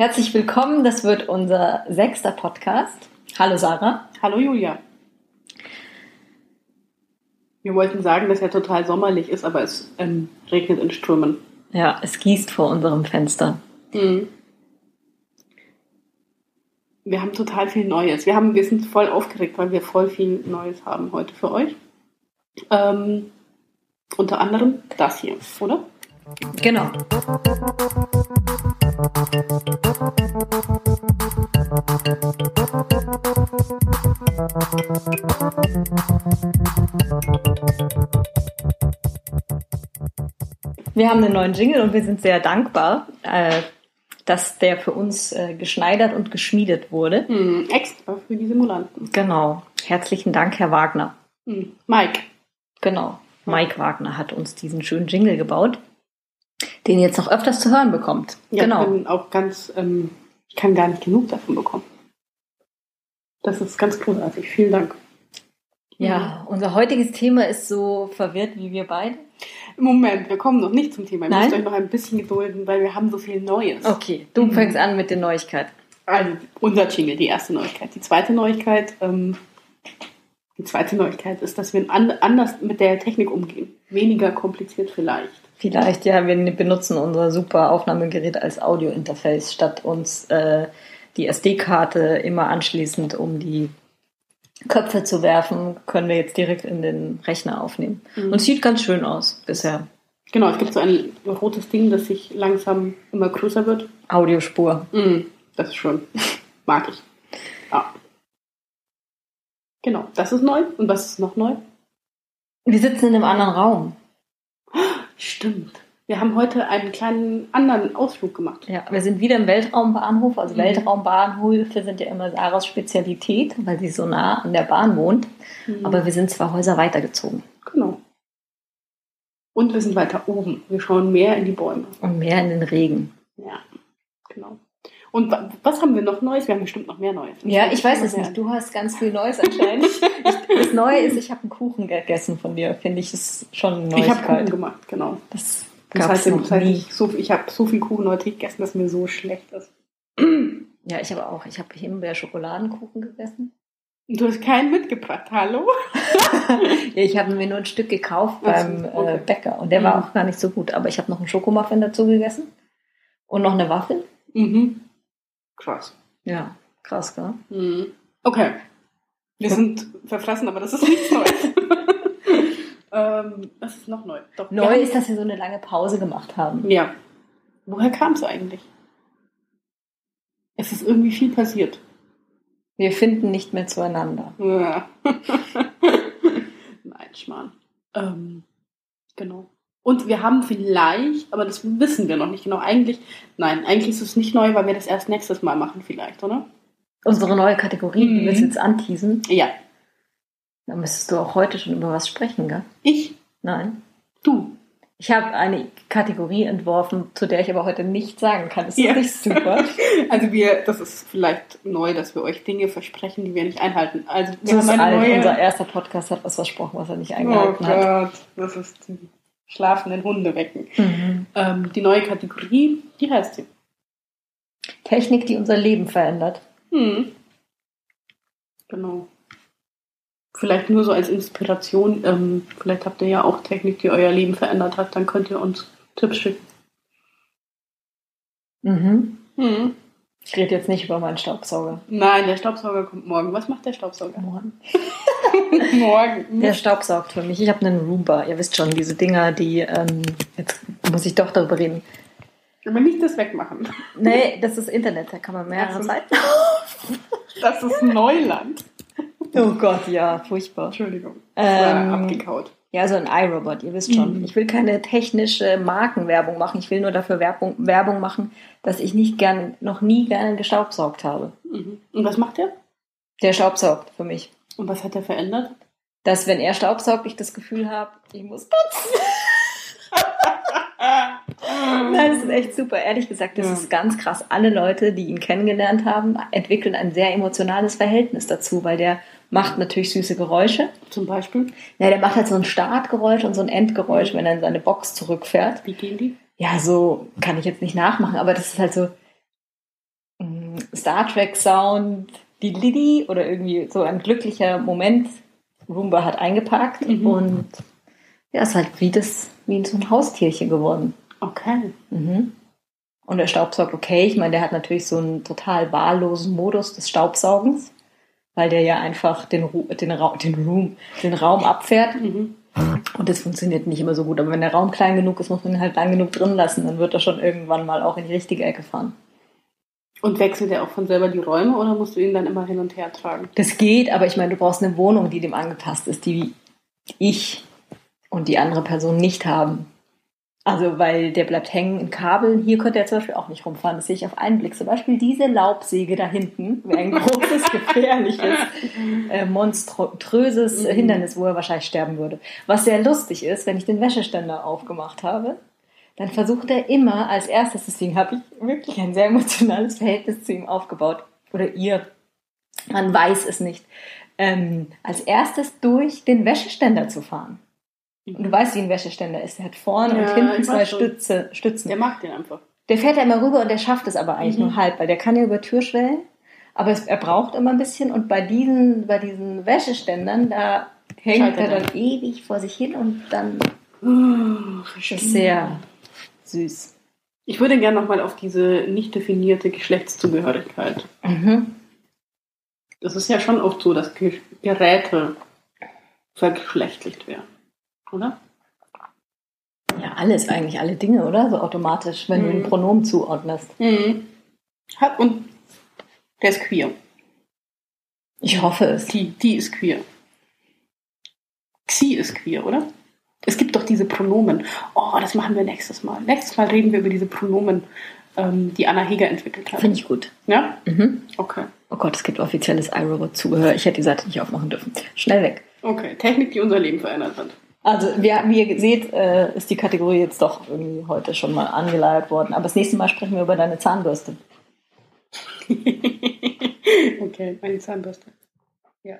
Herzlich willkommen, das wird unser sechster Podcast. Hallo Sarah. Hallo Julia. Wir wollten sagen, dass er total sommerlich ist, aber es ähm, regnet in Strömen. Ja, es gießt vor unserem Fenster. Mhm. Wir haben total viel Neues. Wir, haben, wir sind voll aufgeregt, weil wir voll viel Neues haben heute für euch. Ähm, unter anderem das hier, oder? Genau. Wir haben einen neuen Jingle und wir sind sehr dankbar, äh, dass der für uns äh, geschneidert und geschmiedet wurde. Hm, extra für die Simulanten. Genau. Herzlichen Dank, Herr Wagner. Hm, Mike. Genau. Mike Wagner hat uns diesen schönen Jingle gebaut, den ihr jetzt noch öfters zu hören bekommt. Ja, genau. Ich bin auch ganz, ähm, ich kann gar nicht genug davon bekommen. Das ist ganz großartig. Vielen Dank. Ja, unser heutiges Thema ist so verwirrt wie wir beide. Moment, wir kommen noch nicht zum Thema. Ihr Nein? müsst euch noch ein bisschen gedulden, weil wir haben so viel Neues. Okay, du Mhm. fängst an mit der Neuigkeit. Also unser Jingle, die erste Neuigkeit. Die zweite Neuigkeit, ähm, die zweite Neuigkeit ist, dass wir an, anders mit der Technik umgehen. Weniger kompliziert vielleicht. Vielleicht, ja, wir benutzen unser super Aufnahmegerät als Audio-Interface, statt uns äh, die SD-Karte immer anschließend um die Köpfe zu werfen, können wir jetzt direkt in den Rechner aufnehmen. Mhm. Und es sieht ganz schön aus bisher. Genau, es gibt so ein rotes Ding, das sich langsam immer größer wird. Audiospur. Mhm, das ist schön. Mag ich. Ja. Genau, das ist neu. Und was ist noch neu? Wir sitzen in einem anderen Raum. Stimmt. Wir haben heute einen kleinen anderen Ausflug gemacht. Ja, wir sind wieder im Weltraumbahnhof. Also Mhm. Weltraumbahnhöfe sind ja immer Sarahs Spezialität, weil sie so nah an der Bahn wohnt. Mhm. Aber wir sind zwei Häuser weitergezogen Genau. Und wir sind weiter oben. Wir schauen mehr in die Bäume. und mehr in den Regen. Ja, genau. Und wa- was haben wir noch Neues? Wir haben bestimmt noch mehr Neues. Ja, ich weiß es nicht. Du hast ganz viel Neues anscheinend. Ich- das Neue ist, ich habe einen Kuchen gegessen von dir. Finde ich, ist schon eine Ich habe Kuchen gemacht, genau. Das Das heißt, noch das heißt, nie. ich, so, ich habe so viel Kuchen heute gegessen, dass mir so schlecht ist. Ja, ich habe auch. Ich habe Himbeer-Schokoladenkuchen gegessen. Du hast keinen mitgebracht, hallo? Ja, ich habe mir nur ein Stück gekauft beim okay. äh, Bäcker und der war Mhm. auch gar nicht so gut. Aber ich habe noch einen Schokomuffin dazu gegessen und noch eine Waffel. Mhm. Krass. Ja, krass, gell? Mhm. Okay. Wir sind verfressen, aber das ist nichts Neues. ähm, was ist noch neu? Doch, Neu ist, dass wir so eine lange Pause gemacht haben. Ja. Woher kam es eigentlich? Es ist irgendwie viel passiert. Wir finden nicht mehr zueinander. Ja. Nein, Schmarrn. Ähm, genau. Und wir haben vielleicht, aber das wissen wir noch nicht genau, eigentlich, nein, eigentlich ist es nicht neu, weil wir das erst nächstes Mal machen vielleicht, oder? Unsere neue Kategorie, die Mhm. wir jetzt anteasen, Ja. da müsstest du auch heute schon über was sprechen, gell? Ich? Nein. Du? Ich habe eine Kategorie entworfen, zu der ich aber heute nicht sagen kann. Ist das Ja. nicht super? Also wir, das ist vielleicht neu, dass wir euch Dinge versprechen, die wir nicht einhalten. Also wir Das haben eine alt. neue... Unser erster Podcast hat was versprochen, was er nicht oh eingehalten hat. Gott, das ist die schlafenden Hunde wecken. Mhm. Ähm, die neue Kategorie, die heißt sie. Technik, die unser Leben verändert. Hm. Genau. Vielleicht nur so als Inspiration. Ähm, vielleicht habt ihr ja auch Technik, die euer Leben verändert hat. Dann könnt ihr uns Tipps schicken. Mhm. Hm. Ich rede jetzt nicht über meinen Staubsauger. Nein, der Staubsauger kommt morgen. Was macht der Staubsauger? Morgen. morgen. Der staubsaugt für mich. Ich habe einen Roomba. Ihr wisst schon, diese Dinger, die, ähm, jetzt muss ich doch darüber reden. Aber nicht das wegmachen. Nee, das ist Internet, da kann man mehrere. Seiten. Das ist Neuland. Oh Gott, ja, furchtbar. Entschuldigung. Ähm, abgekaut. Ja, so ein iRobot, ihr wisst schon. Mhm. Ich will keine technische Markenwerbung machen. Ich will nur dafür Werbung, Werbung machen, dass ich nicht gern, noch nie gerne gestaubsaugt habe. Mhm. Und was macht der? Der staubsaugt für mich. Und was hat er verändert? Dass, wenn er staubsaugt, ich das Gefühl habe, ich muss putzen. Nein, das ist echt super. Ehrlich gesagt, das Ja. ist ganz krass. Alle Leute, die ihn kennengelernt haben, entwickeln ein sehr emotionales Verhältnis dazu, weil der macht natürlich süße Geräusche. Zum Beispiel, Ja, der macht halt so ein Startgeräusch und so ein Endgeräusch, wenn er in seine Box zurückfährt. wie gehen die? Ja, so kann ich jetzt nicht nachmachen, aber das ist halt so. Star Trek Sound, die Liddy oder irgendwie so ein glücklicher Moment. Roomba hat eingepackt Mhm. und ja, ist halt wie das, wie so ein Haustierchen geworden. Okay. Mhm. Und der Staubsaugt, okay, ich meine, der hat natürlich so einen total wahllosen Modus des Staubsaugens, weil der ja einfach den, Ru den, Ra den Room, den Raum abfährt. Mhm. Und das funktioniert nicht immer so gut. Aber wenn der Raum klein genug ist, muss man ihn halt lang genug drin lassen. Dann wird er schon irgendwann mal auch in die richtige Ecke fahren. Und wechselt er auch von selber die Räume oder musst du ihn dann immer hin und her tragen? Das geht, aber ich meine, du brauchst eine Wohnung, die dem angepasst ist, die ich und die andere Person nicht haben. Also, weil der bleibt hängen in Kabeln. Hier könnte er zum Beispiel auch nicht rumfahren. Das sehe ich auf einen Blick. Zum Beispiel diese Laubsäge da hinten wäre ein großes, gefährliches, äh, monströses Mhm. Hindernis, wo er wahrscheinlich sterben würde. Was sehr lustig ist, wenn ich den Wäscheständer aufgemacht habe, dann versucht er immer als erstes, deswegen habe ich wirklich ein sehr emotionales Verhältnis zu ihm aufgebaut. Oder ihr. Man weiß es nicht. Ähm, als erstes durch den Wäscheständer zu fahren. Und du weißt, wie ein Wäscheständer ist. Der hat vorne Ja, und hinten zwei. Stütze, Stützen. Der mag den einfach. Der fährt ja immer rüber und der schafft es aber eigentlich Mhm. nur halb, weil der kann ja über Türschwellen, aber es, er braucht immer ein bisschen und bei diesen, bei diesen Wäscheständern, da hängt Schaltet er dann ewig vor sich hin und dann Oh, ist sehr süß. Ich würde gerne nochmal auf diese nicht definierte Geschlechtszugehörigkeit. Mhm. Das ist ja schon oft so, dass Ge Geräte vergeschlechtlicht werden. Oder? Ja, alles eigentlich, alle Dinge, oder? So automatisch, wenn du Mhm. ein Pronomen zuordnest. Mhm. Und der ist queer. Ich hoffe es. Die, die ist queer. Xi ist queer, oder? Es gibt doch diese Pronomen. Oh, das machen wir nächstes Mal. Nächstes Mal reden wir über diese Pronomen, ähm, die Anna Heger entwickelt hat. Finde ich gut. Ja? Mhm. Okay. Oh Gott, es gibt offizielles iRobot-Zubehör. Ich hätte die Seite nicht aufmachen dürfen. Schnell weg. Okay. Technik, die unser Leben verändert hat. Also, wir, wie ihr seht, äh, ist die Kategorie jetzt doch irgendwie heute schon mal angeleiert worden. Aber das nächste Mal sprechen wir über deine Zahnbürste. okay, meine Zahnbürste. Ja.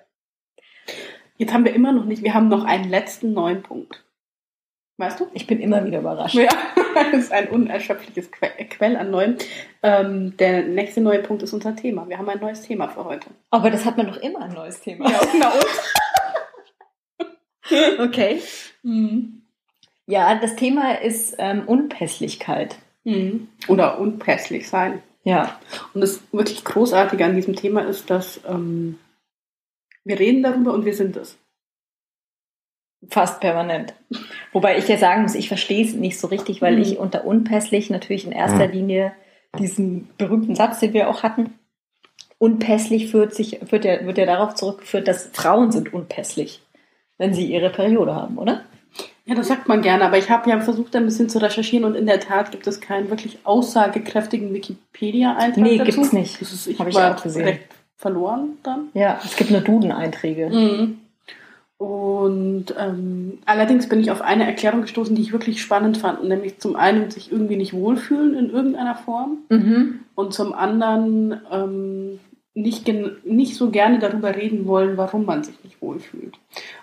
Jetzt haben wir immer noch nicht, wir haben noch einen letzten neuen Punkt. Weißt du? Ich bin immer wieder überrascht. Ja, das ist ein unerschöpfliches Que- Quell an Neuem. Ähm, der nächste neue Punkt ist unser Thema. Wir haben ein neues Thema für heute. Aber das hat man doch immer ein neues Thema. Ja, na und? Okay. Mhm. Ja, das Thema ist ähm, Unpässlichkeit. Mhm. Oder unpässlich sein. Ja. Und das wirklich Großartige an diesem Thema ist, dass ähm, wir reden darüber und wir sind es. Fast permanent. Wobei ich ja sagen muss, ich verstehe es nicht so richtig, weil Mhm. ich unter unpässlich natürlich in erster Linie diesen berühmten Satz, den wir auch hatten, unpässlich führt sich, wird ja, wird ja darauf zurückgeführt, dass Frauen sind unpässlich, wenn sie ihre Periode haben, oder? Ja, das sagt man gerne, aber ich habe ja versucht, ein bisschen zu recherchieren und in der Tat gibt es keinen wirklich aussagekräftigen Wikipedia-Eintrag Nee, dazu. gibt's nicht. Das ist, ich Hab ich auch gesehen. verloren dann. Ja, es gibt nur Duden-Einträge. Mhm. Und ähm, allerdings bin ich auf eine Erklärung gestoßen, die ich wirklich spannend fand, nämlich zum einen sich irgendwie nicht wohlfühlen in irgendeiner Form Mhm. und zum anderen ähm, nicht, nicht so gerne darüber reden wollen, warum man sich nicht wohlfühlt.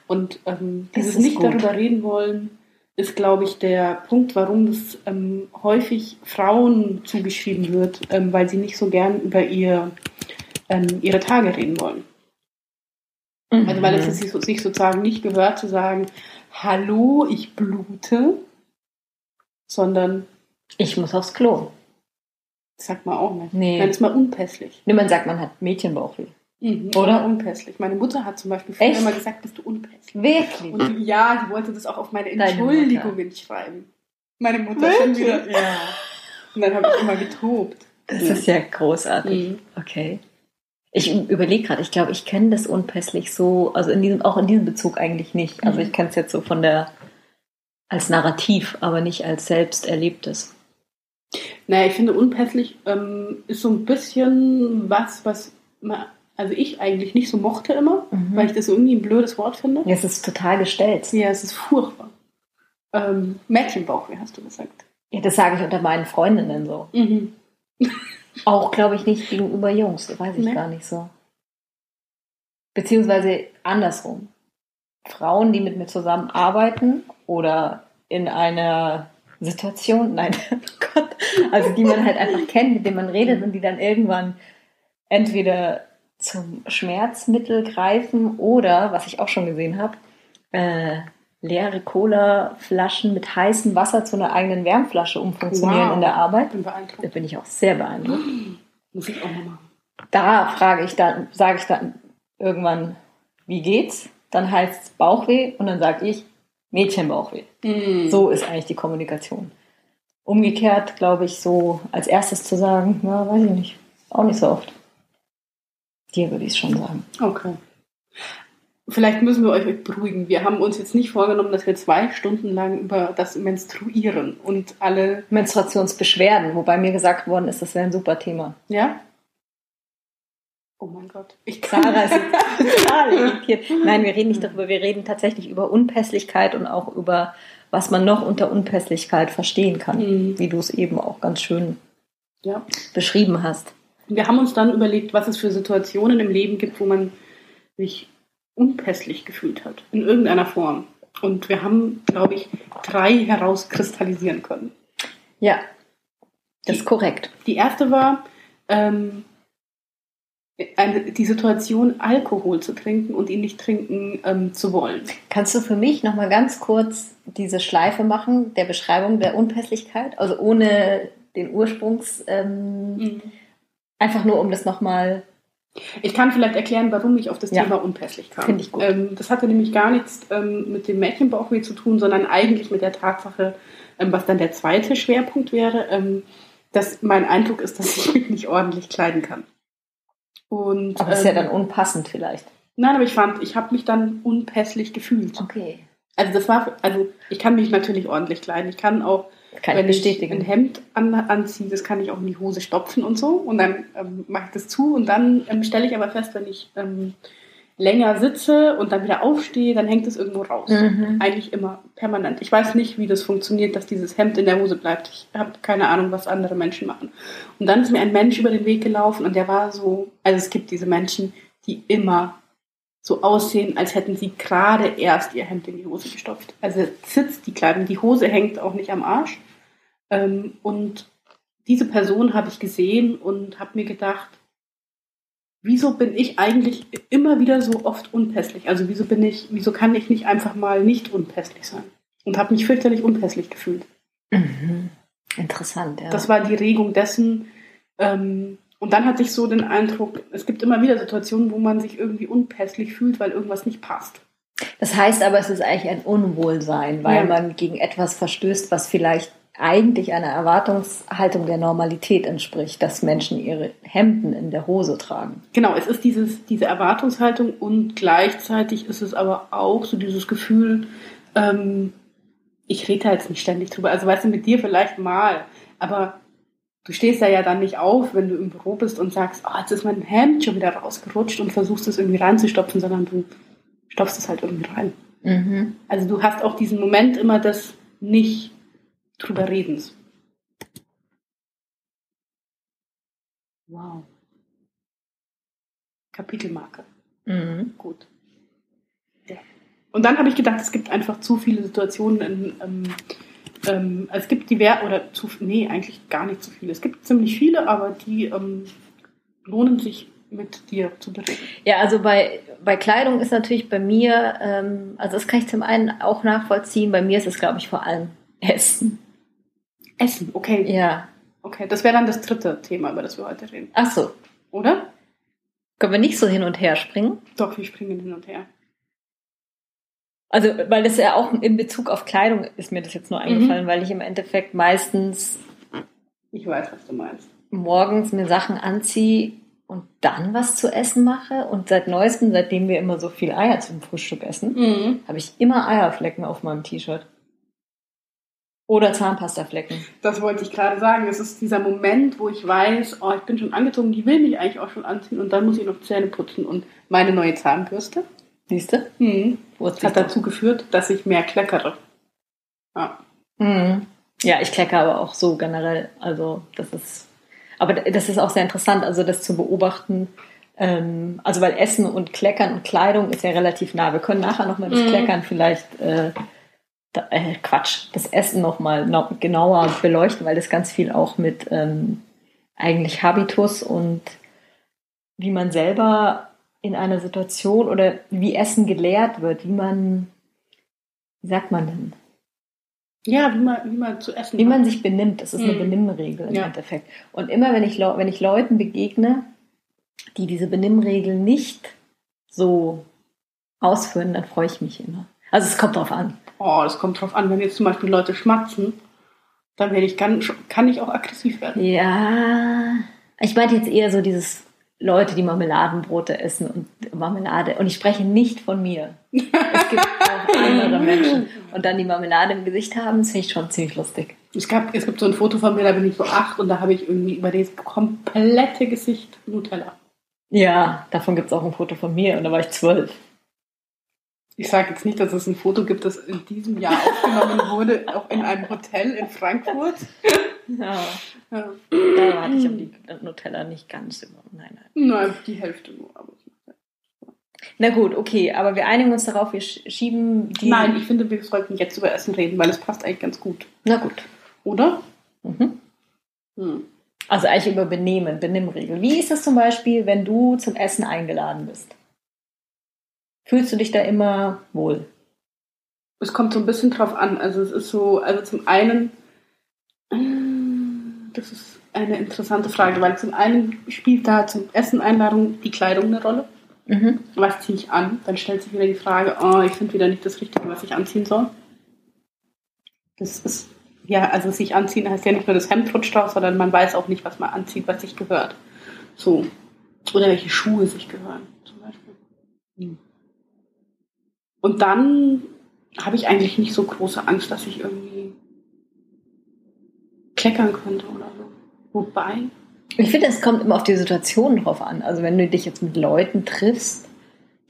Und ähm, dieses nicht gut. darüber reden wollen ist, glaube ich, der Punkt, warum es ähm, häufig Frauen zugeschrieben wird, ähm, weil sie nicht so gern über ihr, ähm, ihre Tage reden wollen. Also weil es sich sozusagen nicht gehört zu sagen, hallo, ich blute, sondern, Ich muss aufs Klo. Das sagt man auch nicht. Nee. Dann ist man unpässlich. Nee, man sagt, man hat Mädchenbauchweh. Mhm. Oder? Oder unpässlich. Meine Mutter hat zum Beispiel früher Echt? immer gesagt, bist du unpässlich. Wirklich? Und die, ja, die wollte das auch auf meine Entschuldigungen schreiben. Meine Mutter schon wieder. Ja. Und dann habe ich immer getobt. Das ist ja großartig. Mhm. Okay. Ich überlege gerade, ich glaube, ich kenne das unpässlich so, also in diesem, auch in diesem Bezug eigentlich nicht. Also Mhm. ich kenne es jetzt so von der, als Narrativ, aber nicht als selbst erlebtes. Naja, ich finde, unpässlich ähm, ist so ein bisschen was, was man, also ich eigentlich nicht so mochte immer, weil ich das irgendwie ein blödes Wort finde. Es ist total gestellt. Ja, es ist furchtbar. Ähm, Mädchenbauchweh, hast du gesagt. Ja, das sage ich unter meinen Freundinnen so. Mhm. Auch, glaube ich, nicht gegenüber Jungs, das weiß ich Nee. gar nicht so. Beziehungsweise andersrum. Frauen, die mit mir zusammenarbeiten oder in einer Situation, nein, oh Gott, also die man halt einfach kennt, mit denen man redet und die dann irgendwann entweder zum Schmerzmittel greifen oder, was ich auch schon gesehen habe, äh, leere Cola-Flaschen mit heißem Wasser zu einer eigenen Wärmflasche umfunktionieren Wow. in der Arbeit. Bin Da beeindruckt. bin ich auch sehr beeindruckt. Muss ich auch mal machen. Da frage ich dann, sage ich dann irgendwann, wie geht's? Dann heißt es Bauchweh und dann sage ich Mädchenbauchweh. Mhm. So ist eigentlich die Kommunikation. Umgekehrt, glaube ich, so als erstes zu sagen, na, weiß ich nicht, auch nicht so oft. Dir würde ich es schon sagen. Okay. Vielleicht müssen wir euch beruhigen. Wir haben uns jetzt nicht vorgenommen, dass wir zwei Stunden lang über das Menstruieren und alle, Menstruationsbeschwerden, wobei mir gesagt worden ist, das wäre ein super Thema. ja? Oh mein Gott. Ich Sarah ist total irritiert. Nein, wir reden nicht darüber, wir reden tatsächlich über Unpässlichkeit und auch über, was man noch unter Unpässlichkeit verstehen kann, Mhm. wie du es eben auch ganz schön Ja. beschrieben hast. Wir haben uns dann überlegt, was es für Situationen im Leben gibt, wo man sich unpässlich gefühlt hat, in irgendeiner Form. Und wir haben, glaube ich, drei herauskristallisieren können. Ja, das ist korrekt. Die erste war ähm, eine, die Situation, Alkohol zu trinken und ihn nicht trinken ähm, zu wollen. Kannst du für mich noch mal ganz kurz diese Schleife machen der Beschreibung der Unpässlichkeit, also ohne den Ursprungs, ähm, einfach nur um das noch mal. Ich kann vielleicht erklären, warum ich auf das Ja. Thema unpässlich kam. Finde ich gut. Ähm, das hatte nämlich gar nichts ähm, mit dem Mädchenbauchweh zu tun, sondern eigentlich mit der Tatsache, ähm, was dann der zweite Schwerpunkt wäre, ähm, dass mein Eindruck ist, dass ich mich nicht ordentlich kleiden kann. Und, Aber das ist ja ähm, dann unpassend vielleicht. Nein, aber ich fand, ich habe mich dann unpässlich gefühlt. Okay, Also das war, also ich kann mich natürlich ordentlich kleiden. Ich kann auch, kann wenn ich ein Hemd an, anziehe, das kann ich auch in die Hose stopfen und so. Und dann ähm, mache ich das zu und dann ähm, stelle ich aber fest, wenn ich ähm, länger sitze und dann wieder aufstehe, dann hängt es irgendwo raus. Mhm. Eigentlich immer permanent. Ich weiß nicht, wie das funktioniert, dass dieses Hemd in der Hose bleibt. Ich habe keine Ahnung, was andere Menschen machen. Und dann ist mir ein Mensch über den Weg gelaufen und der war so, also es gibt diese Menschen, die immer so aussehen, als hätten sie gerade erst ihr Hemd in die Hose gestopft. Also sitzt die Kleidung, die Hose hängt auch nicht am Arsch. Ähm, und diese Person habe ich gesehen und habe mir gedacht, wieso bin ich eigentlich immer wieder so oft unpässlich? Also wieso bin ich, wieso kann ich nicht einfach mal nicht unpässlich sein? Und habe mich fürchterlich unpässlich gefühlt. Mhm. Interessant, ja. Das war die Regung dessen. Ähm, und dann hatte ich so den Eindruck, es gibt immer wieder Situationen, wo man sich irgendwie unpässlich fühlt, weil irgendwas nicht passt. Das heißt aber, es ist eigentlich ein Unwohlsein, weil Ja. man gegen etwas verstößt, was vielleicht eigentlich einer Erwartungshaltung der Normalität entspricht, dass Menschen ihre Hemden in der Hose tragen. Genau, es ist dieses, diese Erwartungshaltung und gleichzeitig ist es aber auch so dieses Gefühl, ähm, ich rede da jetzt nicht ständig drüber. Also weißt du, mit dir vielleicht mal, aber du stehst da ja dann nicht auf, wenn du im Büro bist und sagst, oh, jetzt ist mein Hemd schon wieder rausgerutscht und versuchst es irgendwie reinzustopfen, sondern du stopfst es halt irgendwie rein. Mhm. Also du hast auch diesen Moment immer des nicht drüber redens. Wow. Kapitelmarke. Mhm. Gut. Und dann habe ich gedacht, es gibt einfach zu viele Situationen in, ähm, ähm, es gibt divers oder zu nee, eigentlich gar nicht zu viele. Es gibt ziemlich viele, aber die ähm, lohnen sich mit dir zu bereden. Ja, also bei, bei Kleidung ist natürlich bei mir, ähm, also das kann ich zum einen auch nachvollziehen, bei mir ist es, glaube ich, vor allem Essen. Essen, okay. Ja. Okay, das wäre dann das dritte Thema, über das wir heute reden. Ach so. Oder? Können wir nicht so hin und her springen? Doch, wir springen hin und her. Also, weil das ja auch in Bezug auf Kleidung ist mir das jetzt nur eingefallen, weil ich im Endeffekt meistens Ich weiß, was du meinst. morgens mir Sachen anziehe und dann was zu essen mache. Und seit neuestem, seitdem wir immer so viel Eier zum Frühstück essen, Mhm. habe ich immer Eierflecken auf meinem T-Shirt. Oder Zahnpastaflecken. Das wollte ich gerade sagen. Es ist dieser Moment, wo ich weiß, oh, ich bin schon angezogen, die will mich eigentlich auch schon anziehen und dann muss ich noch Zähne putzen und meine neue Zahnbürste Siehst du? mhm. Hat dazu geführt, dass ich mehr kleckere. Ja. Mhm. Ja, ich klecke aber auch so generell. Also das ist, aber das ist auch sehr interessant, also das zu beobachten. Ähm, also weil Essen und Kleckern und Kleidung ist ja relativ nah. Wir können nachher nochmal das Mhm. Kleckern vielleicht, äh, äh, Quatsch, das Essen nochmal noch genauer beleuchten, weil das ganz viel auch mit ähm, eigentlich Habitus und wie man selber in einer Situation oder wie Essen gelehrt wird, wie man, wie sagt man denn? Ja, wie man, wie man zu essen Wie hat. man sich benimmt, das ist eine Mhm. Benimmregel im Ja. Endeffekt. Und immer wenn ich, wenn ich Leuten begegne, die diese Benimmregel nicht so ausführen, dann freue ich mich immer. Also es kommt drauf an. Oh, das kommt drauf an. Wenn jetzt zum Beispiel Leute schmatzen, dann werde ich ganz, kann ich auch aggressiv werden. Ja, ich meinte jetzt eher so dieses Leute, die Marmeladenbrote essen und Marmelade. Und ich spreche nicht von mir. Es gibt auch andere Menschen. Und dann die Marmelade im Gesicht haben, das finde ich schon ziemlich lustig. Es, gab, es gibt so ein Foto von mir, da bin ich so acht und da habe ich irgendwie über das komplette Gesicht Nutella. Ja, davon gibt es auch ein Foto von mir und da war ich zwölf. Ich sage jetzt nicht, dass es ein Foto gibt, das in diesem Jahr aufgenommen wurde, auch in einem Hotel in Frankfurt. Ja, Ja. da hatte ich aber die Nutella nicht ganz über. Nein, nein. Nein, die Hälfte nur. Aber Na gut, okay, aber wir einigen uns darauf, wir sch- schieben die. Nein, ich finde, wir sollten jetzt über Essen reden, weil es passt eigentlich ganz gut. Na gut. Oder? Mhm. Hm. Also eigentlich über Benehmen, Benimmregeln. Wie ist es zum Beispiel, wenn du zum Essen eingeladen bist? Fühlst du dich da immer wohl? Es kommt so ein bisschen drauf an. Also es ist so, also zum einen, das ist eine interessante Frage, weil zum einen spielt da zum Essen Einladung die Kleidung eine Rolle. Mhm. Was ziehe ich an? Dann stellt sich wieder die Frage, oh, ich finde wieder nicht das Richtige, was ich anziehen soll. Das ist, ja, also sich anziehen heißt ja nicht nur das Hemd rutscht raus, sondern man weiß auch nicht, was man anzieht, was sich gehört. So. Oder welche Schuhe sich gehören, zum Beispiel. Hm. Und dann habe ich eigentlich nicht so große Angst, dass ich irgendwie kleckern könnte oder so. Wobei, Ich finde, es kommt immer auf die Situation drauf an. Also wenn du dich jetzt mit Leuten triffst,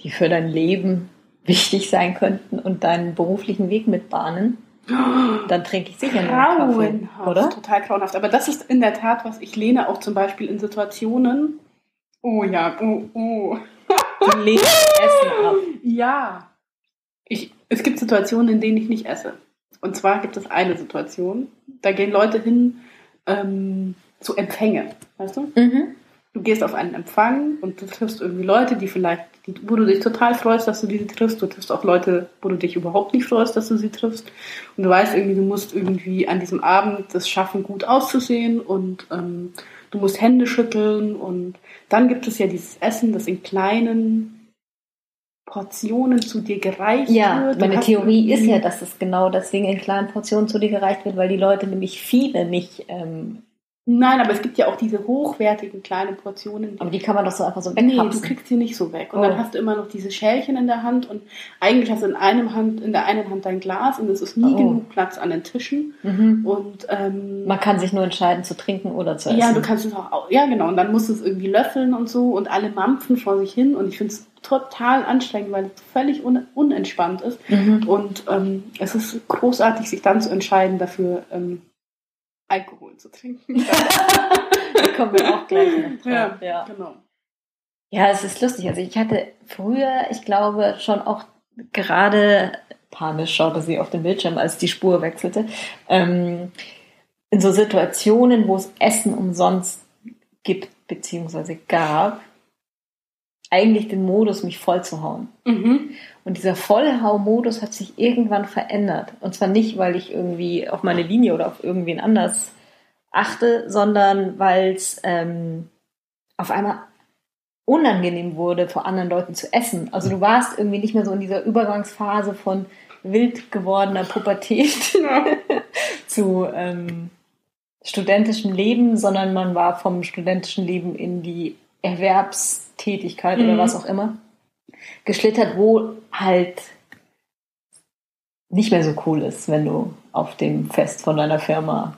die für dein Leben wichtig sein könnten und deinen beruflichen Weg mitbahnen, dann trinke ich sicher einen Kaffee, grauenhaft, oder? total grauenhaft. Aber das ist in der Tat, was ich lehne, auch zum Beispiel in Situationen. Oh ja, oh, oh. Du lehnst Essen ab. Ja. Es gibt Situationen, in denen ich nicht esse. Und zwar gibt es eine Situation, da gehen Leute hin ähm, zu Empfänge, weißt du? Mhm. Du gehst auf einen Empfang und du triffst irgendwie Leute, die vielleicht, die, wo du dich total freust, dass du diese triffst. Du triffst auch Leute, wo du dich überhaupt nicht freust, dass du sie triffst. Und du weißt irgendwie, du musst irgendwie an diesem Abend das schaffen, gut auszusehen und ähm, du musst Hände schütteln. Und dann gibt es ja dieses Essen, das in kleinen Portionen zu dir gereicht Ja, wird. Du meine Theorie ist ja, dass es genau deswegen in kleinen Portionen zu dir gereicht wird, weil die Leute nämlich viele nicht, ähm, Nein, aber es gibt ja auch diese hochwertigen kleinen Portionen, die aber die kann man doch so einfach so Nee, du kriegst sie nicht so weg. Und Oh. dann hast du immer noch diese Schälchen in der Hand und eigentlich hast du in, einem Hand, in der einen Hand dein Glas und es ist nie Oh. genug Platz an den Tischen. Mhm. Und ähm, Man kann sich nur entscheiden, zu trinken oder zu essen. ja, du kannst es auch, au- ja genau, und dann musst du es irgendwie löffeln und so und alle mampfen vor sich hin und ich finde es total anstrengend, weil es völlig un unentspannt ist. Mhm. Und ähm, es ist großartig, sich dann zu entscheiden, dafür ähm, Alkohol zu trinken. da kommen wir auch gleich noch ja, drauf. Ja. genau. Ja, es ist lustig. Also ich hatte früher, ich glaube, schon auch gerade panisch schaute sie auf den Bildschirm, als die Spur wechselte. Ähm, in so Situationen, wo es Essen umsonst gibt, beziehungsweise gab, eigentlich den Modus, mich voll zu hauen. Mhm. Und dieser Vollhau-Modus hat sich irgendwann verändert. Und zwar nicht, weil ich irgendwie auf meine Linie oder auf irgendwen anders achte, sondern weil es ähm, auf einmal unangenehm wurde, vor anderen Leuten zu essen. Also du warst irgendwie nicht mehr so in dieser Übergangsphase von wild gewordener Pubertät Ja. zu ähm, studentischem Leben, sondern man war vom studentischen Leben in die Erwerbstätigkeit oder Mhm. was auch immer geschlittert, wo halt nicht mehr so cool ist, wenn du auf dem Fest von deiner Firma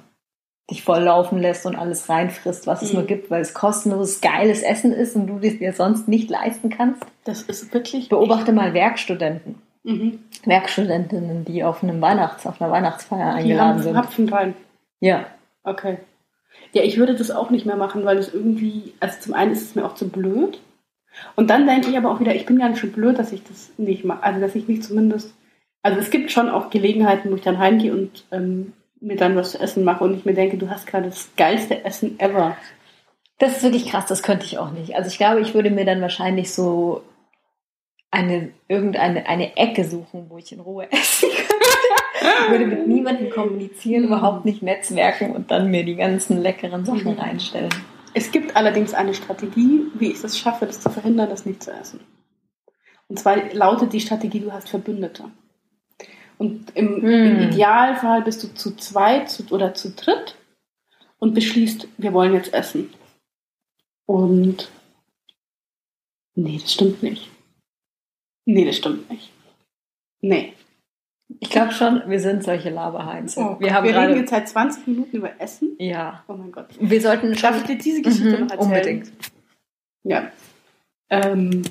dich voll laufen lässt und alles reinfrisst, was es Mhm. nur gibt, weil es kostenloses, geiles Essen ist und du es dir sonst nicht leisten kannst. Das ist wirklich. Beobachte mal Werkstudenten, Mhm. Werkstudentinnen, die auf einem Weihnachts, auf einer Weihnachtsfeier Die eingeladen haben sind. Hapfen rein. Ja, Okay. Ja, ich würde das auch nicht mehr machen, weil es irgendwie, also zum einen ist es mir auch zu blöd. Und dann denke ich aber auch wieder, ich bin ganz schön blöd, dass ich das nicht mache. Also, dass ich mich zumindest, also es gibt schon auch Gelegenheiten, wo ich dann heimgehe und ähm, mir dann was zu essen mache und ich mir denke, du hast gerade das geilste Essen ever Das ist wirklich krass, das könnte ich auch nicht. Also ich glaube, ich würde mir dann wahrscheinlich so eine, irgendeine eine Ecke suchen, wo ich in Ruhe essen könnte. würde mit niemandem kommunizieren, überhaupt nicht netzwerken und dann mir die ganzen leckeren Sachen Mhm. reinstellen. Es gibt allerdings eine Strategie, wie ich es schaffe, das zu verhindern, das nicht zu essen. Und zwar lautet die Strategie, du hast Verbündete. Und im, Hm. im Idealfall bist du zu zweit zu, oder zu dritt und beschließt, wir wollen jetzt essen. Und nee, das stimmt nicht. Nee, das stimmt nicht. Nee. Ich glaube schon, wir sind solche Laberheinze. Oh wir wir reden jetzt seit 20 Minuten über Essen. Ja. Oh mein Gott. Wir sollten Darf ich schon. dir diese Geschichte Mhm, noch erzählen? unbedingt. Ja. Ähm,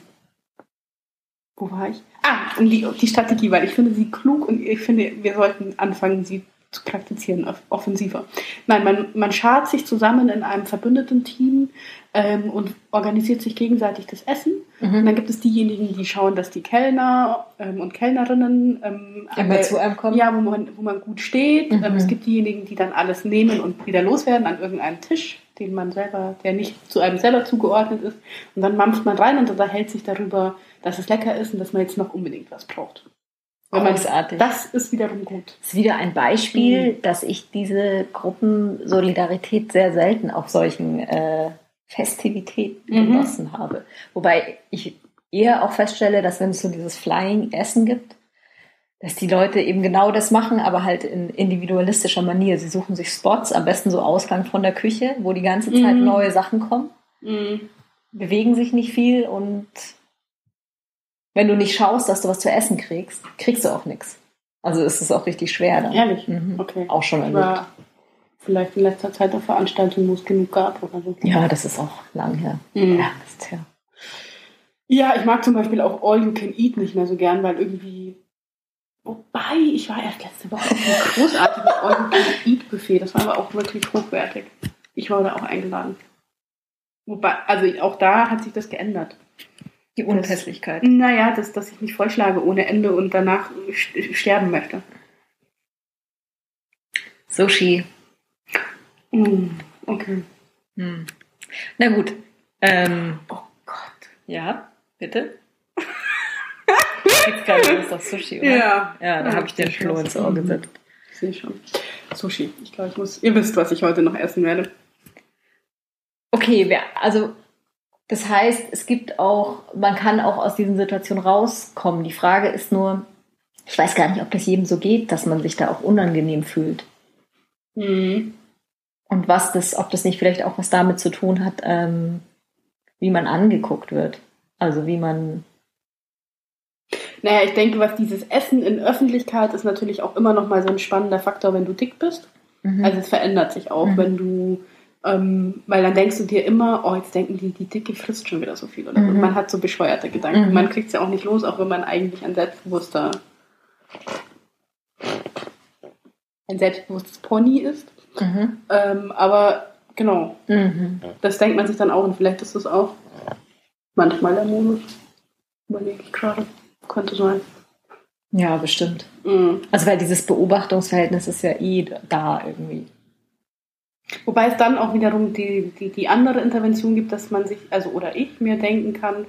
wo war ich? Ah, um die, um die Strategie, weil ich finde sie klug und ich finde, wir sollten anfangen, sie zu praktizieren, off- offensiver. Nein, man, man schart sich zusammen in einem verbündeten Team ähm, und organisiert sich gegenseitig das Essen. Und Mhm. dann gibt es diejenigen, die schauen, dass die Kellner ähm, und Kellnerinnen ähm, der- zu einem kommen. ja, wo man, wo man gut steht. Mhm. Ähm, es gibt diejenigen, die dann alles nehmen und wieder loswerden an irgendeinem Tisch, den man selber, der nicht zu einem selber zugeordnet ist. Und dann mampft man rein und unterhält sich darüber, dass es lecker ist und dass man jetzt noch unbedingt was braucht. Wenn man, Großartig. das ist wiederum gut. Das ist wieder ein Beispiel, dass ich diese Gruppensolidarität sehr selten auf solchen äh, Festivitäten Mhm. genossen habe. Wobei ich eher auch feststelle, dass wenn es so dieses Flying-Essen gibt, dass die Leute eben genau das machen, aber halt in individualistischer Manier. Sie suchen sich Spots, am besten so Ausgang von der Küche, wo die ganze Zeit Mhm. neue Sachen kommen, Mhm. bewegen sich nicht viel und wenn du nicht schaust, dass du was zu essen kriegst, kriegst du auch nichts. Also ist es auch richtig schwer dann. Ehrlich? Mhm. Okay. Auch schon erlebt. war vielleicht in letzter Zeit auf Veranstaltungen, wo es genug gab oder so. Ja, das ist auch lang her. Mhm. Ja, ist her. Ja, ich mag zum Beispiel auch All You Can Eat nicht mehr so gern, weil irgendwie. Wobei, ich war erst letzte Woche auf einem großartigen All You Can Eat Buffet. Das war aber auch wirklich hochwertig. Ich war da auch eingeladen. Wobei, also auch da hat sich das geändert. Die Unpässlichkeit. Naja, dass, dass ich mich vollschlage ohne Ende und danach st- sterben möchte. Sushi. Mm, okay. Hm. Na gut. Ähm, Oh Gott. ja, bitte. Jetzt gerade ist doch Sushi, oder? Ja. Ja, da habe ich den Floh ins Ohr Mhm. gesetzt. Ich sehe schon. Sushi. Ich glaube, ich muss. Ihr wisst, was ich heute noch essen werde. Okay, also das heißt, es gibt auch, man kann auch aus diesen Situationen rauskommen. Die Frage ist nur, ich weiß gar nicht, ob das jedem so geht, dass man sich da auch unangenehm fühlt. Mhm. Und was das, ob das nicht vielleicht auch was damit zu tun hat, ähm, wie man angeguckt wird. Also wie man. Naja, ich denke, was dieses Essen in Öffentlichkeit ist natürlich auch immer noch mal so ein spannender Faktor, wenn du dick bist. Mhm. Also es verändert sich auch, Mhm. wenn du, ähm, weil dann denkst du dir immer, oh, jetzt denken die, die Dicke frisst schon wieder so viel. Oder. Mhm. Man hat so bescheuerte Gedanken. Mhm. Man kriegt es ja auch nicht los, auch wenn man eigentlich ein selbstbewusster, ein selbstbewusstes Pony ist. mhm. Ähm, aber genau, Mhm. das denkt man sich dann auch und vielleicht ist das auch manchmal der Modus. Überlege ich gerade. Könnte sein. Ja, bestimmt. Mhm. Also weil dieses Beobachtungsverhältnis ist ja eh da irgendwie. Wobei es dann auch wiederum die, die, die andere Intervention gibt, dass man sich, also oder ich mir denken kann,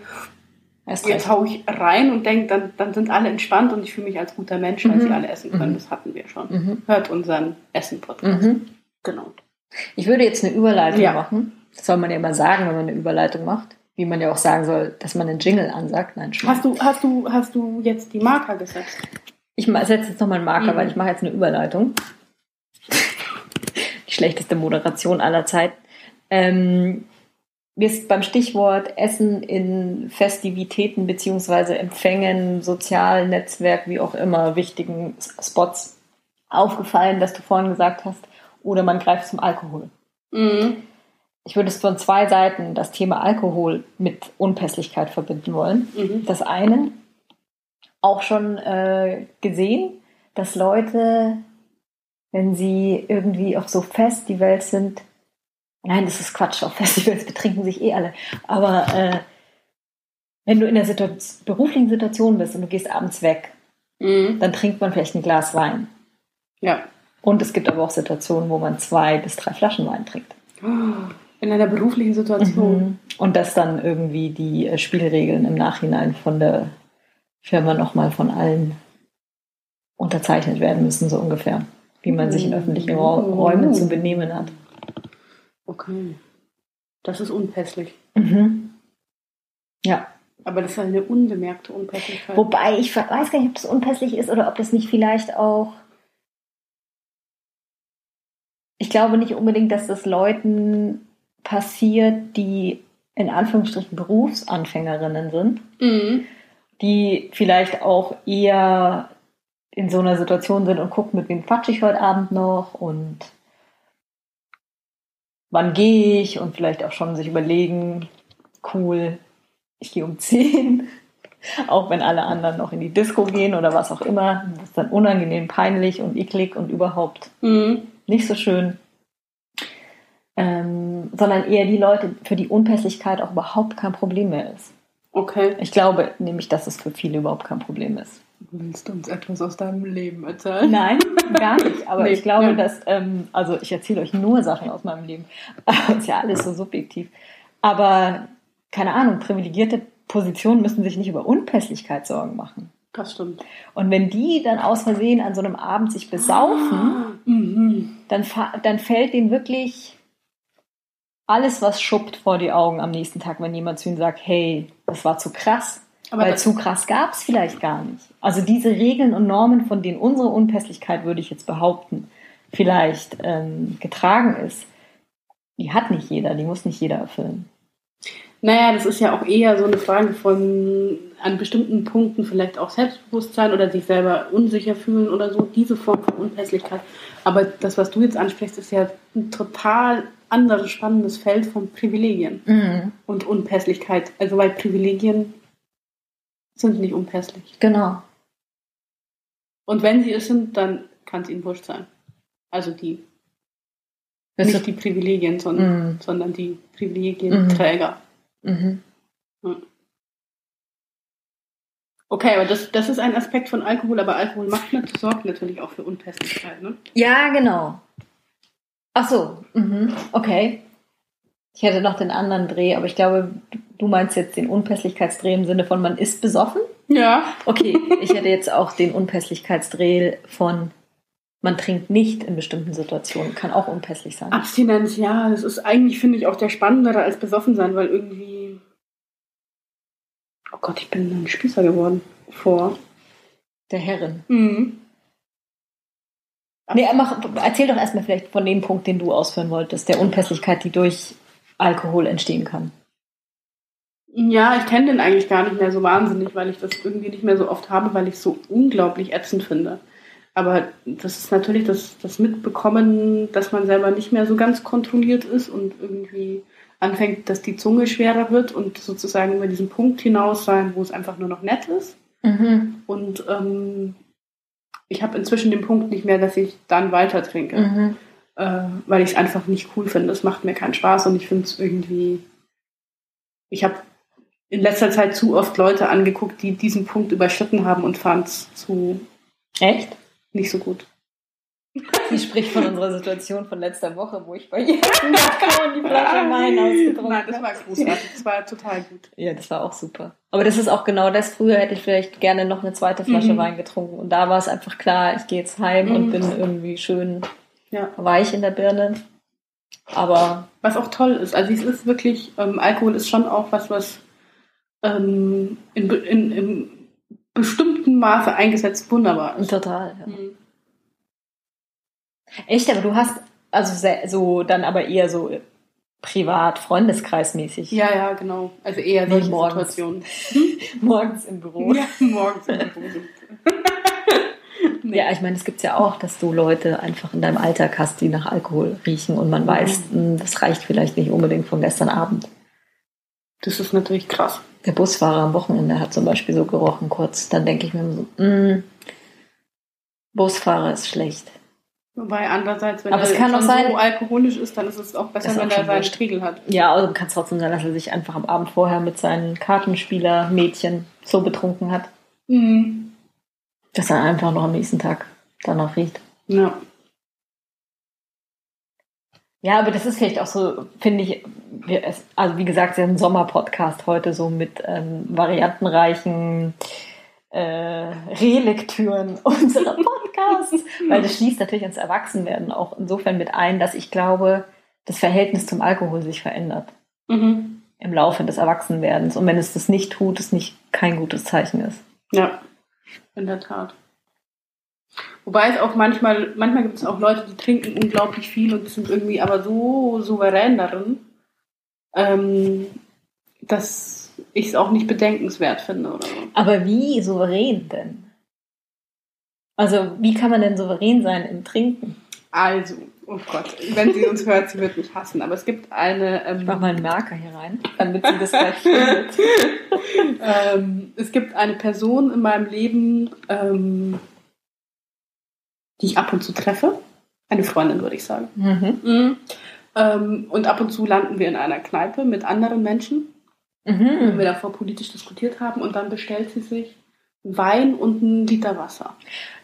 jetzt recht. hau ich rein und denke, dann, dann sind alle entspannt und ich fühle mich als guter Mensch, weil Mhm. sie alle essen können. Mhm. Das hatten wir schon. Mhm. Hört unseren Essen-Podcast. Mhm. Genau. Ich würde jetzt eine Überleitung Ja. machen. Das soll man ja immer sagen, wenn man eine Überleitung macht. Wie man ja auch sagen soll, dass man einen Jingle ansagt. Nein, Spaß. Hast du, hast du, hast du jetzt die Marker gesetzt? Ich setze jetzt nochmal einen Marker, Mhm. weil ich mache jetzt eine Überleitung. Schlechteste Moderation aller Zeiten. Ähm, wir sind beim Stichwort Essen in Festivitäten beziehungsweise Empfängen, sozialen Netzwerk, wie auch immer, wichtigen Spots aufgefallen, dass du vorhin gesagt hast, oder man greift zum Alkohol. Mhm. Ich würde es von zwei Seiten das Thema Alkohol mit Unpässlichkeit verbinden wollen. Mhm. Das eine, auch schon äh, gesehen, dass Leute, wenn sie irgendwie auf so Festivals sind, nein, das ist Quatsch, auf Festivals betrinken sich eh alle, aber äh, wenn du in der Situa beruflichen Situation bist und du gehst abends weg, Mhm. dann trinkt man vielleicht ein Glas Wein. Ja. Und es gibt aber auch Situationen, wo man zwei bis drei Flaschen Wein trinkt. In einer beruflichen Situation. Mhm. Und dass dann irgendwie die äh, Spielregeln im Nachhinein von der Firma nochmal von allen unterzeichnet werden müssen, so ungefähr. Wie man sich in öffentlichen Ra Räumen zu benehmen hat. Okay. Das ist unpässlich. Mhm. Ja. Aber das ist eine unbemerkte Unpässlichkeit. Wobei ich weiß gar nicht, ob das unpässlich ist oder ob das nicht vielleicht auch. Ich glaube nicht unbedingt, dass das Leuten passiert, die in Anführungsstrichen Berufsanfängerinnen sind, Mhm. die vielleicht auch eher in so einer Situation sind und gucken, mit wem quatsche ich heute Abend noch und wann gehe ich und vielleicht auch schon sich überlegen, cool, ich gehe um 10, auch wenn alle anderen noch in die Disco gehen oder was auch immer. Das ist dann unangenehm, peinlich und eklig und überhaupt Mhm. nicht so schön. Ähm, sondern eher die Leute, für die Unpässlichkeit auch überhaupt kein Problem mehr ist. Okay. Ich glaube nämlich, dass es für viele überhaupt kein Problem ist. Willst du uns etwas aus deinem Leben erzählen? Nein, gar nicht. Aber Nee, ich glaube, ja. dass, ähm, also ich erzähle euch nur Sachen aus meinem Leben. Aber ist ja alles so subjektiv. Aber keine Ahnung, privilegierte Positionen müssen sich nicht über Unpässlichkeit Sorgen machen. Das stimmt. Und wenn die dann aus Versehen an so einem Abend sich besaufen, Mhm. dann, dann fällt denen wirklich alles, was schuppt, vor die Augen am nächsten Tag, wenn jemand zu ihnen sagt, hey, das war zu krass. Aber Weil zu krass gab es vielleicht gar nicht. Also diese Regeln und Normen, von denen unsere Unpässlichkeit, würde ich jetzt behaupten, vielleicht ähm, getragen ist, die hat nicht jeder, die muss nicht jeder erfüllen. Naja, das ist ja auch eher so eine Frage von an bestimmten Punkten vielleicht auch Selbstbewusstsein oder sich selber unsicher fühlen oder so, diese Form von Unpässlichkeit. Aber das, was du jetzt ansprichst, ist ja ein total anderes spannendes Feld von Privilegien und Unpässlichkeit. Also weil Privilegien sind nicht unpässlich. Genau. Und wenn sie es sind, dann kann es ihnen wurscht sein. Also die, Bist nicht die Privilegien, sondern, Mhm. sondern die Privilegienträger. Mhm. Okay, aber das, das ist ein Aspekt von Alkohol, aber Alkohol macht, sorgt natürlich auch für Unpässlichkeit. Ne? Ja, genau. Ach so, mhm. okay. Ich hätte noch den anderen Dreh, aber ich glaube, du meinst jetzt den Unpässlichkeitsdreh im Sinne von man ist besoffen? Ja. Okay, ich hätte jetzt auch den Unpässlichkeitsdreh von man trinkt nicht in bestimmten Situationen. Kann auch unpässlich sein. Abstinenz, ja, das ist eigentlich, finde ich, auch der spannendere als besoffen sein, weil irgendwie. Oh Gott, ich bin ein Spießer geworden. Vor. Der Herrin. Mhm. Nee, mach, erzähl doch erstmal vielleicht von dem Punkt, den du ausführen wolltest, der Unpässlichkeit, die durch Alkohol entstehen kann. Ja, ich kenne den eigentlich gar nicht mehr so wahnsinnig, weil ich das irgendwie nicht mehr so oft habe, weil ich es so unglaublich ätzend finde. Aber das ist natürlich das, das Mitbekommen, dass man selber nicht mehr so ganz kontrolliert ist und irgendwie anfängt, dass die Zunge schwerer wird und sozusagen über diesen Punkt hinaus sein, wo es einfach nur noch nett ist. Mhm. Und ähm, ich habe inzwischen den Punkt nicht mehr, dass ich dann weiter trinke, Mhm. Äh, weil ich es einfach nicht cool finde. Es macht mir keinen Spaß und ich finde es irgendwie. Ich habe in letzter Zeit zu oft Leute angeguckt, die diesen Punkt überschritten haben und fand es zu Echt? nicht so gut. Sie spricht von unserer Situation von letzter Woche, wo ich bei ihr im Balkon die Flasche Wein ausgetrunken Nein, das war großartig. Das war total gut. Ja, das war auch super. Aber das ist auch genau das. Früher hätte ich vielleicht gerne noch eine zweite Flasche Mhm. Wein getrunken. Und da war es einfach klar, ich gehe jetzt heim und Mhm. bin irgendwie schön Ja. weich in der Birne. Aber Was auch toll ist. Also es ist wirklich, ähm, Alkohol ist schon auch was, was ähm, in, in, in bestimmten Maße eingesetzt wunderbar ist. total. Ja. Mhm. Echt, aber du hast also sehr, so dann aber eher so privat, Freundeskreismäßig. Ja, ja, genau. Also eher solche morgens. Situationen. Morgens im Büro. Ja, morgens im Büro. Nee. Ja, ich meine, es gibt ja auch, dass du Leute einfach in deinem Alltag hast, die nach Alkohol riechen und man Mhm. weiß, mh, das reicht vielleicht nicht unbedingt von gestern Abend. Das ist natürlich krass. Der Busfahrer am Wochenende hat zum Beispiel so gerochen kurz. Dann denke ich mir so, mh, Busfahrer ist schlecht. Wobei andererseits, wenn Aber er es kann schon sein- so alkoholisch ist, dann ist es auch besser, wenn auch er seinen wurscht. Spiegel hat. Ja, also kann es trotzdem sein, dass er sich einfach am Abend vorher mit seinen Kartenspieler-Mädchen so betrunken hat, Mhm. Dass er einfach noch am nächsten Tag danach riecht. Ja. Ja, aber das ist vielleicht auch so, finde ich, also wie gesagt, es ist ein Sommerpodcast heute so mit ähm, variantenreichen äh, Relektüren unserer Podcasts, weil das schließt natürlich ins Erwachsenwerden auch insofern mit ein, dass ich glaube, das Verhältnis zum Alkohol sich verändert Mhm. im Laufe des Erwachsenwerdens. Und wenn es das nicht tut, es nicht kein gutes Zeichen ist. Ja, in der Tat. Wobei es auch manchmal, manchmal gibt es auch Leute, die trinken unglaublich viel und sind irgendwie aber so souverän darin, ähm, dass ich es auch nicht bedenkenswert finde oder so. Aber wie souverän denn? Also, wie kann man denn souverän sein im Trinken? Also, oh Gott, wenn sie uns hört, sie wird mich hassen, aber es gibt eine. Ähm, Ich mach mal einen Marker hier rein, damit sie das gleich findet. ähm, es gibt eine Person in meinem Leben, ähm, die ich ab und zu treffe. Eine Freundin, würde ich sagen. Mhm. Ähm, und ab und zu landen wir in einer Kneipe mit anderen Menschen, wenn wir Mhm. davor politisch diskutiert haben. Und dann bestellt sie sich Wein und einen Liter Wasser.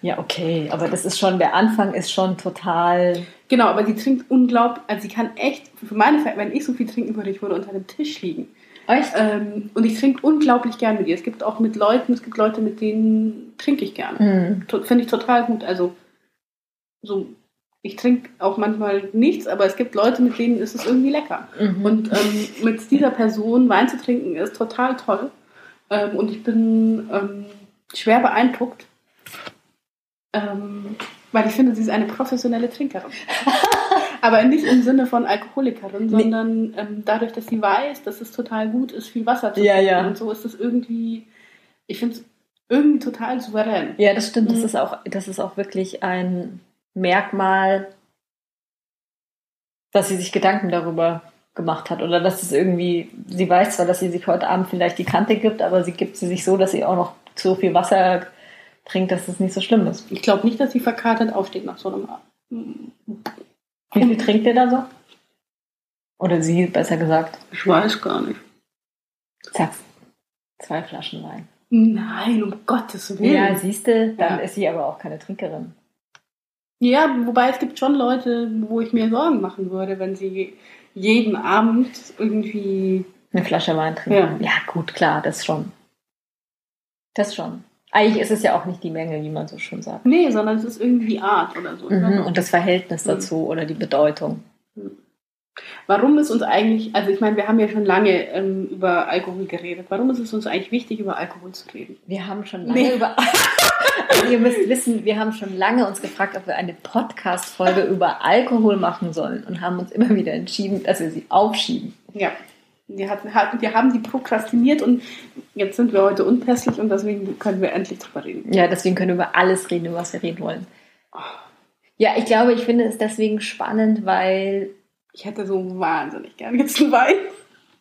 Ja, okay, aber das ist schon, der Anfang ist schon total. Genau, aber sie trinkt unglaublich, also sie kann echt, für meine Fälle, wenn ich so viel trinken würde, ich würde unter dem Tisch liegen. Echt? Ähm, und ich trinke unglaublich gern mit ihr. Es gibt auch mit Leuten, es gibt Leute, mit denen trinke ich gern. Mhm. Finde ich total gut. Also, so, ich trinke auch manchmal nichts, aber es gibt Leute, mit denen ist es irgendwie lecker. Mhm. Und ähm, mit dieser Person Wein zu trinken ist total toll. Ähm, und ich bin ähm, schwer beeindruckt, ähm, weil ich finde, sie ist eine professionelle Trinkerin. Aber nicht im Sinne von Alkoholikerin, Nee. sondern ähm, dadurch, dass sie weiß, dass es total gut ist, viel Wasser zu Ja, trinken. ja. Und so ist es irgendwie, ich finde es irgendwie total souverän. Ja, das stimmt. Das Mhm. ist auch, das ist auch wirklich ein Merkmal, dass sie sich Gedanken darüber gemacht hat oder dass es irgendwie, sie weiß zwar, dass sie sich heute Abend vielleicht die Kante gibt, aber sie gibt sie sich so, dass sie auch noch so viel Wasser trinkt, dass es nicht so schlimm ist. Ich glaube nicht, dass sie verkatert aufsteht nach so einem Abend. Wie viel trinkt ihr da so? Oder sie, besser gesagt. Ich weiß gar nicht. Sag's. Zwei Flaschen Wein. Nein, um Gottes Willen. Ja, siehst du, dann Ja. ist sie aber auch keine Trinkerin. Ja, wobei es gibt schon Leute, wo ich mir Sorgen machen würde, wenn sie jeden Abend irgendwie. Eine Flasche Wein trinken. Ja. gut, klar, das schon. Das schon. Eigentlich ist es ja auch nicht die Menge, wie man so schon sagt. Nee, sondern es ist irgendwie Art oder so. Mhm. auch Und das Verhältnis Mhm. dazu oder die Bedeutung. Warum ist uns eigentlich, also ich meine, wir haben ja schon lange ähm, über Alkohol geredet. Warum ist es uns eigentlich wichtig, über Alkohol zu reden? Wir haben schon lange Nee. über. Also ihr müsst wissen, wir haben schon lange uns gefragt, ob wir eine Podcast-Folge über Alkohol machen sollen und haben uns immer wieder entschieden, dass wir sie aufschieben. Ja. Wir, hatten, hatten, wir haben die prokrastiniert und jetzt sind wir heute unpässlich und deswegen können wir endlich drüber reden. Ja, deswegen können wir über alles reden, über was wir reden wollen. Ja, ich glaube, ich finde es deswegen spannend, weil. Ich hätte so wahnsinnig gern jetzt einen Wein.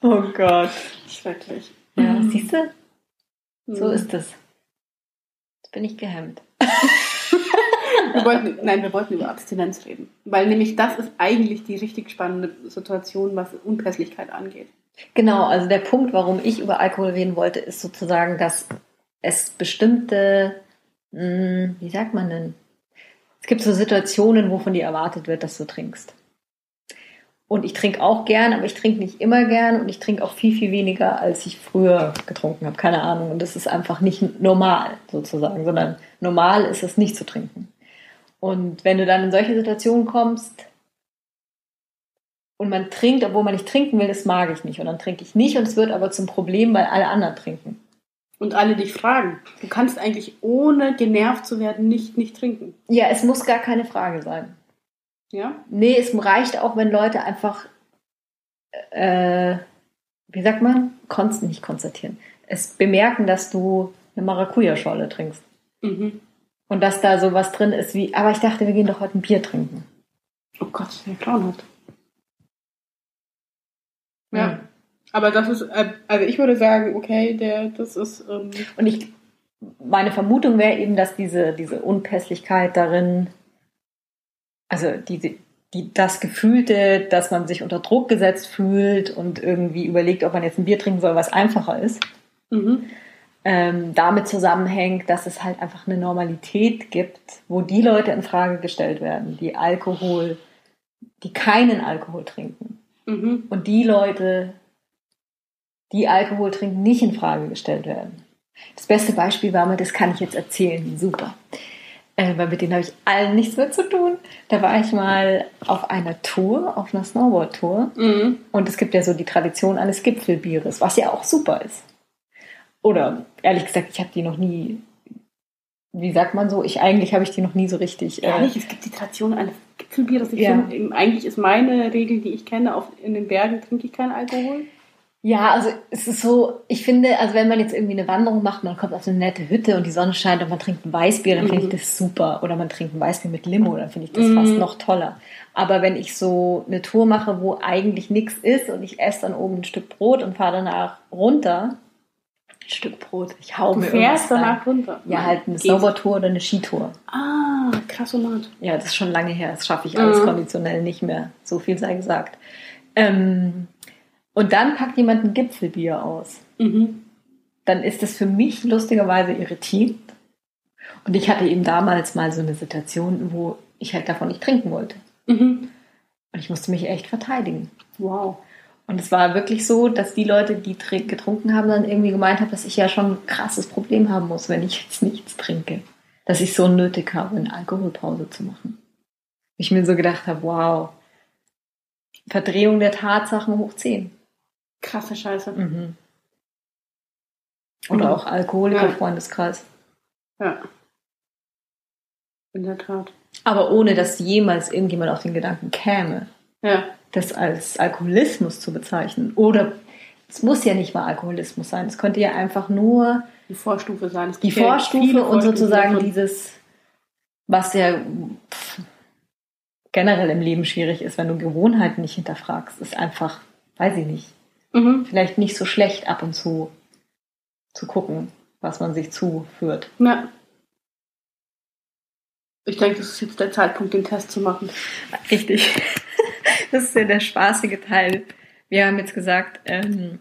Oh Gott. Schrecklich. Ja, Mhm. siehst du? So Mhm. ist es. Jetzt bin ich gehemmt. Wir wollten, nein, wir wollten über Abstinenz reden. Weil nämlich das ist eigentlich die richtig spannende Situation, was Unpässlichkeit angeht. Genau, also der Punkt, warum ich über Alkohol reden wollte, ist sozusagen, dass es bestimmte, mh, wie sagt man denn? Es gibt so Situationen, wo von dir erwartet wird, dass du trinkst. Und ich trinke auch gern, aber ich trinke nicht immer gern und ich trinke auch viel, viel weniger, als ich früher getrunken habe. Keine Ahnung. Und das ist einfach nicht normal sozusagen, sondern normal ist es nicht zu trinken. Und wenn du dann in solche Situationen kommst und man trinkt, obwohl man nicht trinken will, das mag ich nicht. Und dann trinke ich nicht und es wird aber zum Problem, weil alle anderen trinken. Und alle dich fragen. Du kannst eigentlich ohne genervt zu werden nicht, nicht trinken. Ja, es muss gar keine Frage sein. Ja? Nee, es reicht auch, wenn Leute einfach, äh, wie sagt man, konst nicht konstatieren. Es bemerken, dass du eine Maracuja-Schorle trinkst. Mhm. Und dass da sowas drin ist wie, aber ich dachte, wir gehen doch heute ein Bier trinken. Oh Gott, der Clown hat. Ja. Aber das ist, äh, also ich würde sagen, okay, der, das ist, ähm, Und ich, meine Vermutung wäre eben, dass diese, diese Unpässlichkeit darin, also diese, die, das Gefühlte, dass man sich unter Druck gesetzt fühlt und irgendwie überlegt, ob man jetzt ein Bier trinken soll, was einfacher ist, mhm. ähm, damit zusammenhängt, dass es halt einfach eine Normalität gibt, wo die Leute in Frage gestellt werden, die Alkohol die keinen Alkohol trinken. Mhm. Und die Leute, die Alkohol trinken, nicht in Frage gestellt werden. Das beste Beispiel war mal, das kann ich jetzt erzählen, super. Äh, weil mit denen habe ich allen nichts mehr zu tun. Da war ich mal auf einer Tour, auf einer Snowboard-Tour. Mhm. Und es gibt ja so die Tradition eines Gipfelbieres, was ja auch super ist. Oder ehrlich gesagt, ich habe die noch nie, wie sagt man so, ich eigentlich habe ich die noch nie so richtig. Äh, Ehrlich, es gibt die Tradition eines Gipfelbieres. Ich Ja. finde, eigentlich ist meine Regel, die ich kenne, auf, in den Bergen trinke ich keinen Alkohol. Ja, also es ist so, ich finde, also wenn man jetzt irgendwie eine Wanderung macht, man kommt auf eine nette Hütte und die Sonne scheint und man trinkt ein Weißbier, dann finde ich Mhm. das super. Oder man trinkt ein Weißbier mit Limo, dann finde ich das Mhm. fast noch toller. Aber wenn ich so eine Tour mache, wo eigentlich nichts ist und ich esse dann oben ein Stück Brot und fahre danach runter, Stück Brot, ich hau Du mir fährst danach runter. Ja, halt eine. Snowboard-Tour oder eine Skitour. Ah, krassomat. Ja, das ist schon lange her. Das schaffe ich alles Mhm. konditionell nicht mehr. So viel sei gesagt. Ähm, und dann packt jemand ein Gipfelbier aus. Mhm. Dann ist das für mich lustigerweise irritierend. Und ich hatte eben damals mal so eine Situation, wo ich halt davon nicht trinken wollte. Mhm. Und ich musste mich echt verteidigen. Wow. Und es war wirklich so, dass die Leute, die getrunken haben, dann irgendwie gemeint haben, dass ich ja schon ein krasses Problem haben muss, wenn ich jetzt nichts trinke. Dass ich so nötig habe, eine Alkoholpause zu machen. Ich mir so gedacht habe, wow, Verdrehung der Tatsachen hoch 10. Krasse Scheiße. Mhm. Oder Mhm. auch Alkoholiker, Ja. Freundeskreis. Ja. In der Tat. Aber ohne, dass jemals irgendjemand auf den Gedanken käme, Ja. Das als Alkoholismus zu bezeichnen. Oder es muss ja nicht mal Alkoholismus sein. Es könnte ja einfach nur Die Vorstufe sein. Es die ja Vorstufe und sozusagen davon. dieses, was ja pff, generell im Leben schwierig ist, wenn du Gewohnheiten nicht hinterfragst, ist einfach, weiß ich nicht, Mhm. vielleicht nicht so schlecht ab und zu zu gucken, was man sich zuführt. Ja. Ich denke, das ist jetzt der Zeitpunkt, den Test zu machen. Richtig. Das ist ja der spaßige Teil. Wir haben jetzt gesagt, ähm,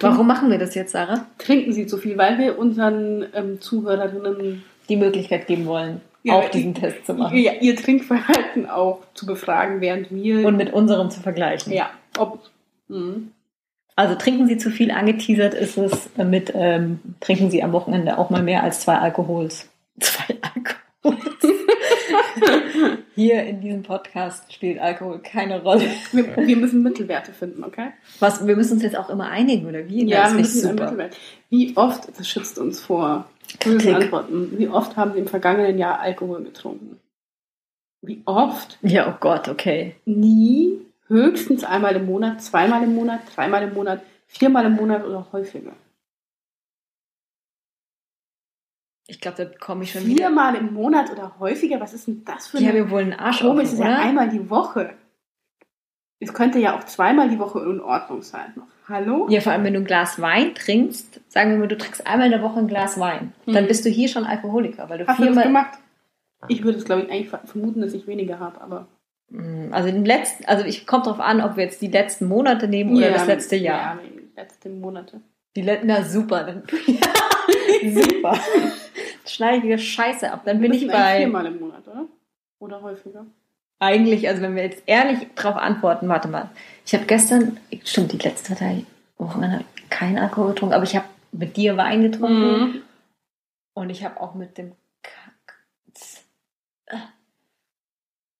warum machen wir das jetzt, Sarah? Trinken Sie zu viel, weil wir unseren ähm, Zuhörerinnen Die Möglichkeit geben wollen, Ja, auch diesen Test zu machen ihr, ihr Trinkverhalten auch zu befragen, während wir. und mit unserem zu vergleichen. ja, ob. Mhm. Also trinken Sie zu viel, angeteasert ist es mit, ähm, trinken Sie am Wochenende auch mal mehr als zwei Alkohols. Zwei Alkohols. Hier in diesem Podcast spielt Alkohol keine Rolle. Wir, wir müssen Mittelwerte finden, okay? Was, wir müssen uns jetzt auch immer einigen, oder wie? Ja, wir müssen super. Mittelwert. Wie oft, das schützt uns vor bösen. Antworten, wie oft haben Sie im vergangenen Jahr Alkohol getrunken? Wie oft? Ja, oh Gott, okay. Nie, höchstens einmal im Monat, zweimal im Monat, dreimal im Monat, viermal im Monat oder häufiger. Ich glaube, da komme ich schon wieder. Viermal im Monat oder häufiger? Was ist denn das für Die haben ja wohl einen Arsch Komisch, es ist ja einmal die Woche. Es könnte ja auch zweimal die Woche in Ordnung sein. Hallo? Ja, vor allem, wenn du ein Glas Wein trinkst, sagen wir mal, du trinkst einmal in der Woche ein Glas Wein, dann Mhm. bist du hier schon Alkoholiker, weil du Hast du das viermal. gemacht? Ich würde es, glaube ich, eigentlich ver- vermuten, dass ich weniger habe, aber. Mm, Also den letzten, also ich kommt drauf an, ob wir jetzt die letzten Monate nehmen oder Ja, das letzte Jahr. Ja, die letzten Monate. Die letzten, na super, dann super. Schneide ich wieder Scheiße ab. Dann bin ich bei Viermal im Monat, oder? Oder häufiger? eigentlich, also wenn wir jetzt ehrlich drauf antworten, warte mal. Ich habe gestern, stimmt, die letzten drei Wochen habe ich keinen Alkohol getrunken, aber ich habe mit dir Wein getrunken Mhm. und ich habe auch mit dem Kack.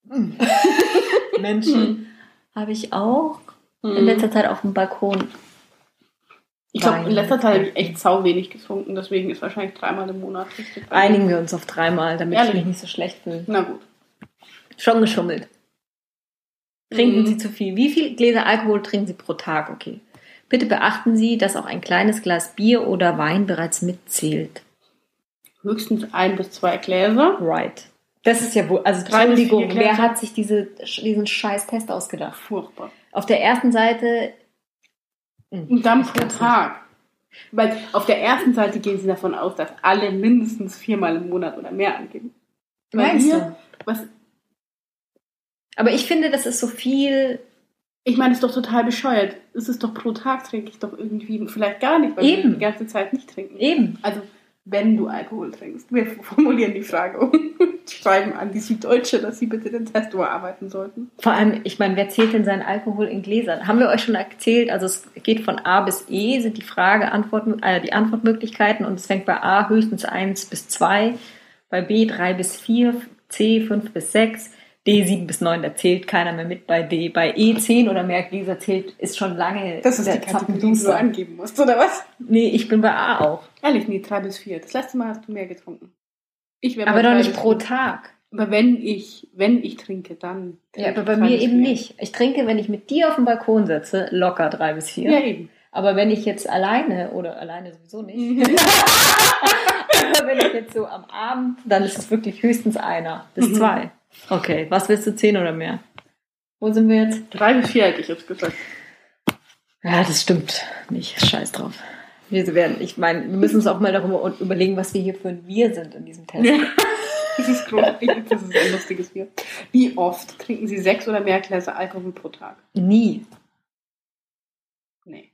Menschen habe ich auch in letzter Zeit auf dem Balkon. Ich glaube, in letzter Zeit habe ich echt sau wenig getrunken, deswegen ist wahrscheinlich dreimal im Monat richtig. Einigen wir uns auf dreimal, damit ich Ehrlich? mich nicht so schlecht fühle. Na gut. Schon geschummelt. Trinken Mhm. Sie zu viel. Wie viel Gläser Alkohol trinken Sie pro Tag? Okay. Bitte beachten Sie, dass auch ein kleines Glas Bier oder Wein bereits mitzählt. Höchstens ein bis zwei Gläser. Right. Das ist ja wohl, also Entschuldigung, wer hat sich diese, diesen scheiß Test ausgedacht? Furchtbar. Auf der ersten Seite. Hm, Und dann pro Tag. Weil auf der ersten Seite gehen sie davon aus, dass alle mindestens viermal im Monat oder mehr angeben. Weil Meinst hier- du? Was, Aber ich finde, das ist so viel. ich meine, es ist doch total bescheuert. Es ist doch pro Tag trinke ich doch irgendwie vielleicht gar nicht, weil Eben. wir die ganze Zeit nicht trinken. Eben. Also wenn du Alkohol trinkst? Wir formulieren die Frage und schreiben an die Süddeutsche, dass sie bitte den Test überarbeiten sollten. Vor allem, ich meine, wer zählt denn seinen Alkohol in Gläsern? Haben wir euch schon erzählt? Also es geht von A bis E, sind die Frage, Antworten, äh, die Antwortmöglichkeiten und es fängt bei A höchstens 1 bis 2, bei B 3 bis 4, C 5 bis 6, D 7 bis 9, da zählt keiner mehr mit bei D. Bei E 10 oder mehr Gläser zählt, ist schon lange Das ist die der Kategorie, die du Zappenduster. angeben musst, oder was? Nee, ich bin bei A auch. Ehrlich, nee, drei bis vier. Das letzte Mal hast du mehr getrunken. Ich wär bei Aber doch nicht pro. Tag. Aber wenn ich, wenn ich trinke, dann. Ja, trinke aber bei mir eben vier. nicht. Ich trinke, wenn ich mit dir auf dem Balkon sitze, locker drei bis vier. Ja, eben. Aber wenn ich jetzt alleine, oder alleine sowieso nicht, aber wenn ich jetzt so am Abend, dann ist es wirklich höchstens einer bis Mhm. zwei. Okay, was willst du, zehn oder mehr? Wo sind wir jetzt? Drei bis vier hätte ich jetzt gesagt. Ja, das stimmt nicht. Scheiß drauf. Wir werden, ich meine, wir müssen uns auch mal darüber überlegen, was wir hier für ein Wir sind in diesem Test. Das ist großartig. Das ist ein lustiges Bier. Wie oft trinken Sie sechs oder mehr Gläser Alkohol pro Tag? Nie. Nee.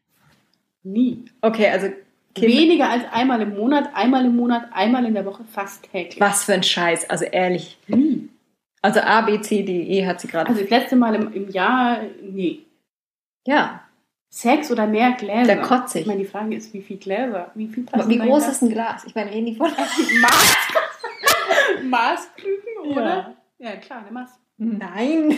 Nie. Okay, also Kim, Weniger als einmal im Monat, einmal im Monat, einmal in der Woche, fast täglich. was für ein Scheiß. Also ehrlich. Nie. Also A, B, C, D, E hat sie gerade. Also das letzte Mal im, im Jahr, nee. ja. Sechs oder mehr Gläser. Da kotze ich. Ich meine, die Frage ist, wie viel Gläser? Wie viel passen wie groß ist ein Glas? Ich meine, reden die von. Maß? Maßkrügen, oder? Ja. Ja, klar, eine Maß. Nein.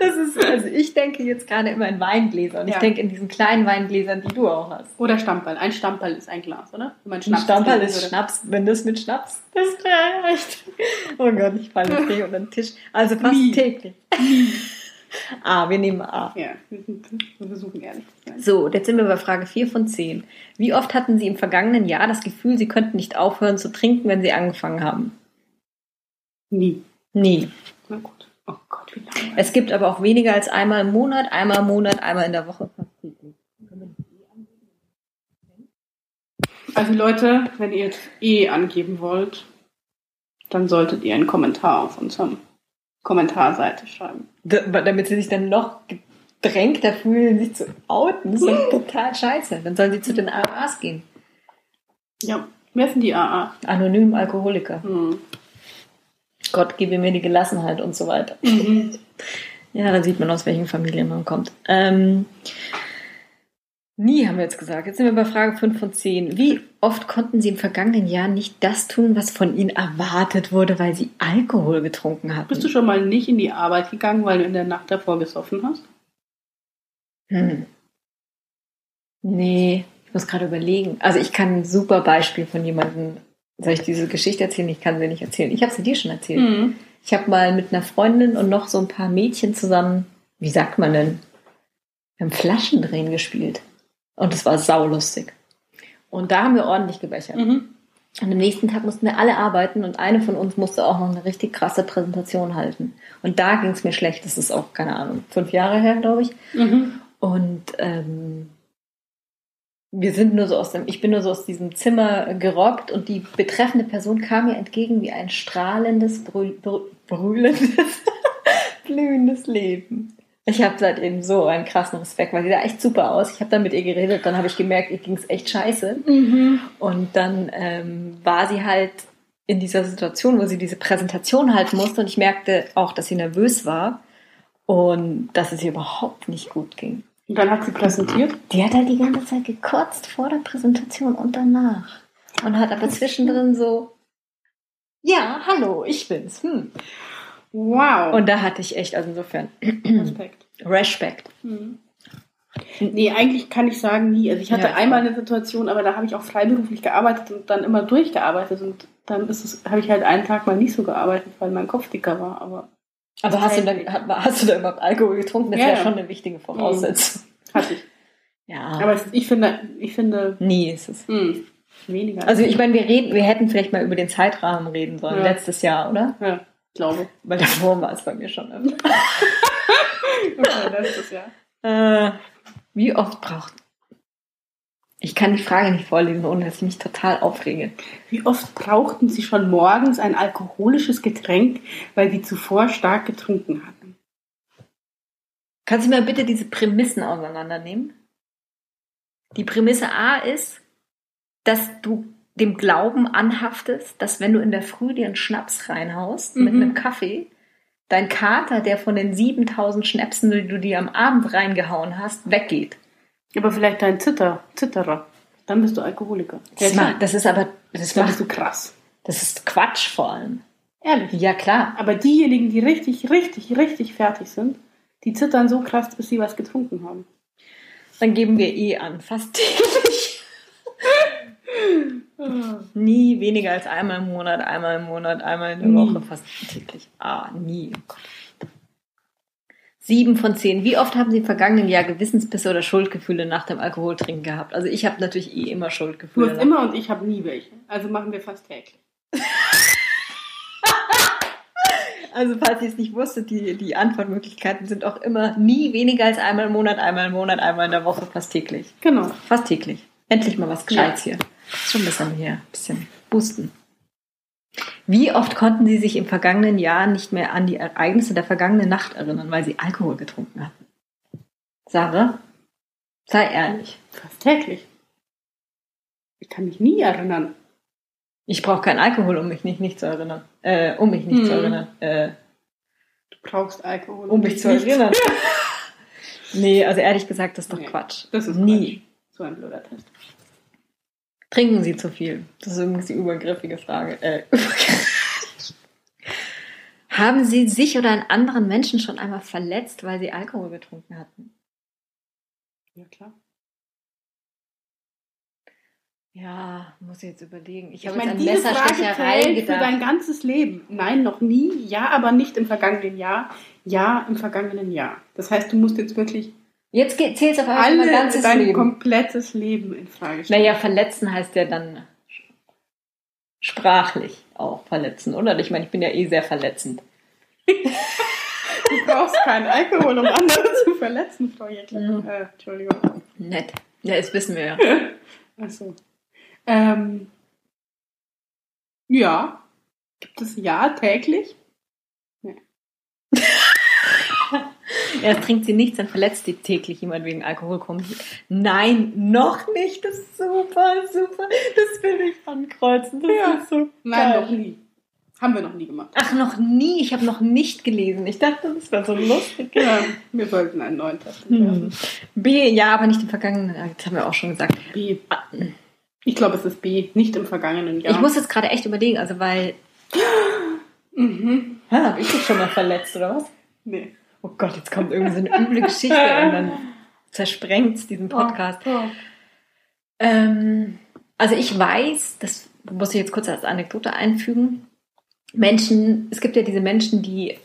Das ist, also ich denke jetzt gerade immer in Weingläsern. Ich Ja. denke in diesen kleinen Weingläsern, die du auch hast. Oder Stammball. Ein Stammball ist ein Glas, oder? Ein Stammball ist würde. Schnaps, wenn das mit Schnaps, das reicht. Oh Gott, ich falle jetzt unter den Tisch. Also fast Nie. täglich. A, wir nehmen A. Ja, wir, versuchen ehrlich zu sein. So, jetzt sind wir bei Frage 4 von 10. Wie oft hatten Sie im vergangenen Jahr das Gefühl, Sie könnten nicht aufhören zu trinken, wenn Sie angefangen haben? Nie. Nie. Na gut. Oh Gott, wie lange. Es gibt aber auch weniger als einmal im Monat, einmal im Monat, einmal in der Woche fast täglich. Also Leute, wenn ihr jetzt E angeben wollt, dann solltet ihr einen Kommentar auf unserem Kommentarseite schreiben. Da- Damit sie sich dann noch gedrängter fühlen, sich zu outen. Das ist doch total scheiße. Dann sollen sie zu den AAs gehen. Ja. Wer sind die AA? Anonym Alkoholiker. Hm. Gott gebe mir die Gelassenheit und so weiter. Mhm. Ja, da sieht man, aus welchen Familien man kommt. Ähm, nie haben wir jetzt gesagt. Jetzt sind wir bei Frage 5 von 10. Wie oft konnten Sie im vergangenen Jahr nicht das tun, was von Ihnen erwartet wurde, weil Sie Alkohol getrunken hatten? Bist du schon mal nicht in die Arbeit gegangen, weil du in der Nacht davor gesoffen hast? Hm. Nee, ich muss gerade überlegen. Also ich kann ein super Beispiel von jemandem. Soll ich diese Geschichte erzählen? Ich kann sie nicht erzählen. Ich habe sie dir schon erzählt. Mhm. Ich habe mal mit einer Freundin und noch so ein paar Mädchen zusammen, wie sagt man denn, beim Flaschendrehen gespielt. Und es war saulustig. Und da haben wir ordentlich gebechert. Mhm. Und am nächsten Tag mussten wir alle arbeiten und eine von uns musste auch noch eine richtig krasse Präsentation halten. Und da ging es mir schlecht. Das ist auch, keine Ahnung, fünf Jahre her, glaube ich. Mhm. Und ähm, wir sind nur so aus dem, ich bin nur so aus diesem Zimmer gerockt und die betreffende Person kam mir entgegen wie ein strahlendes, brü brü brüllendes, blühendes Leben. Ich habe seitdem so einen krassen Respekt, weil sie sah echt super aus. Ich habe dann mit ihr geredet, dann habe ich gemerkt, ihr ging es echt scheiße. Mhm. Und dann ähm, war sie halt in dieser Situation, wo sie diese Präsentation halten musste und ich merkte auch, dass sie nervös war und dass es ihr überhaupt nicht gut ging. Und dann hat sie präsentiert. Die hat halt die ganze Zeit gekotzt vor der Präsentation und danach. Und hat aber zwischendrin so, ja, hallo, ich bin's. Hm. Wow. Und da hatte ich echt, also insofern, Respekt. Respekt. Mhm. Nee, eigentlich kann ich sagen nie. Also ich hatte Ja. einmal eine Situation, aber da habe ich auch freiberuflich gearbeitet und dann immer durchgearbeitet und dann ist es, habe ich halt einen Tag mal nicht so gearbeitet, weil mein Kopf dicker war. Aber Aber hast du, da, hast du da überhaupt Alkohol getrunken? Das Ja, wäre ja. schon eine wichtige Voraussetzung. hatte ich. Ja. Aber es- ich finde, ich finde, nie ist es. mh, weniger. Also ich meine, wir reden, wir hätten vielleicht mal über den Zeitrahmen reden sollen, Ja. letztes Jahr, oder? ja, glaube. Weil davor war es bei mir schon. öfter. Okay, letztes Jahr. Äh, wie oft braucht. Ich kann die Frage nicht vorlesen, ohne dass ich mich total aufrege. Wie oft brauchten Sie schon morgens ein alkoholisches Getränk, weil Sie zuvor stark getrunken hatten? Kannst du mir bitte diese Prämissen auseinandernehmen? Die Prämisse A ist, dass du dem Glauben anhaftest, dass wenn du in der Früh dir einen Schnaps reinhaust mit Mhm. einem Kaffee, dein Kater, der von den 7000 Schnäpsen, die du dir am Abend reingehauen hast, weggeht. Aber vielleicht dein Zitter, Zitterer. Dann bist du Alkoholiker. Das, macht, das ist aber, das, Dann bist macht, du krass. das ist Quatsch vor allem. Ehrlich. Ja, klar. Aber diejenigen, die richtig, richtig, richtig fertig sind, die zittern so krass, bis sie was getrunken haben. Dann geben wir eh an, fast täglich. Nie weniger als einmal im Monat, einmal im Monat, einmal in der Nie. Woche, fast täglich. Ah, nie. Oh Gott. Sieben von zehn. Wie oft haben Sie im vergangenen Jahr Gewissensbisse oder Schuldgefühle nach dem Alkoholtrinken gehabt? Also ich habe natürlich eh immer Du Schuldgefühle. hast immer und ich habe nie welche. Also machen wir fast täglich. Also falls ihr es nicht wusstet, die, die Antwortmöglichkeiten sind auch immer nie weniger als einmal im Monat, einmal im Monat, einmal in der Woche, fast täglich. Genau. Fast täglich. Endlich mal was Gescheites hier. Schon ein bisschen hier, ein bisschen boosten. Wie oft konnten Sie sich im vergangenen Jahr nicht mehr an die Ereignisse der vergangenen Nacht erinnern, weil Sie Alkohol getrunken hatten? Sarah, sei ehrlich. Fast täglich. Ich kann mich nie erinnern. Ich brauche keinen Alkohol, um mich nicht, nicht zu erinnern. Äh, um mich nicht zu Hm. erinnern. Äh, Du brauchst Alkohol. um mich zu nicht. erinnern. nee, also ehrlich gesagt, das ist doch Nee, Quatsch. Das ist Nie. Quatsch. So ein blöder Test. Trinken Sie zu viel? Das ist übrigens die übergriffige Frage. Äh, Haben Sie sich oder einen anderen Menschen schon einmal verletzt, weil Sie Alkohol getrunken hatten? Ja, klar. Ja, muss ich jetzt überlegen. Ich Ich habe meine, jetzt an Messerstecherei zählt für gedacht. dein ganzes Leben. Nein, noch nie. Ja, aber nicht im vergangenen Jahr. Ja, im vergangenen Jahr. Das heißt, du musst jetzt wirklich Jetzt zählt auf einmal mein ganzes dein Leben. komplettes Leben in Frage stellen. Naja, verletzen heißt ja dann sprachlich auch verletzen, oder? Ich meine, ich bin ja eh sehr verletzend. Du brauchst keinen Alkohol, um andere zu verletzen, Frau Jettler. Mhm. Äh, Entschuldigung. Nett. Ja, das wissen wir ja. Achso. Ähm, ja. Gibt es ja täglich? Erst trinkt sie nichts, dann verletzt sie täglich jemand wegen Alkoholkonsum. Nein, noch nicht. Das ist super, super. Das will ich ankreuzen. Das Ja. ist so Nein, geil. noch nie. Haben wir noch nie gemacht. Ach, noch nie. Ich habe noch nicht gelesen. Ich dachte, das wäre so lustig. Ja, wir sollten einen neuen Test Hm. B, ja, aber nicht im vergangenen. Jahr. Das haben wir auch schon gesagt. B. Ich glaube, es ist B, nicht im vergangenen Jahr. Ich muss jetzt gerade echt überlegen, also weil. Mhm. Habe ich dich schon mal verletzt, oder was? Nee. Oh Gott, jetzt kommt irgendwie so eine üble Geschichte und dann zersprengt es diesen Podcast. Oh, oh. Ähm, also ich weiß, das muss ich jetzt kurz als Anekdote einfügen. Menschen, es gibt ja diese Menschen, die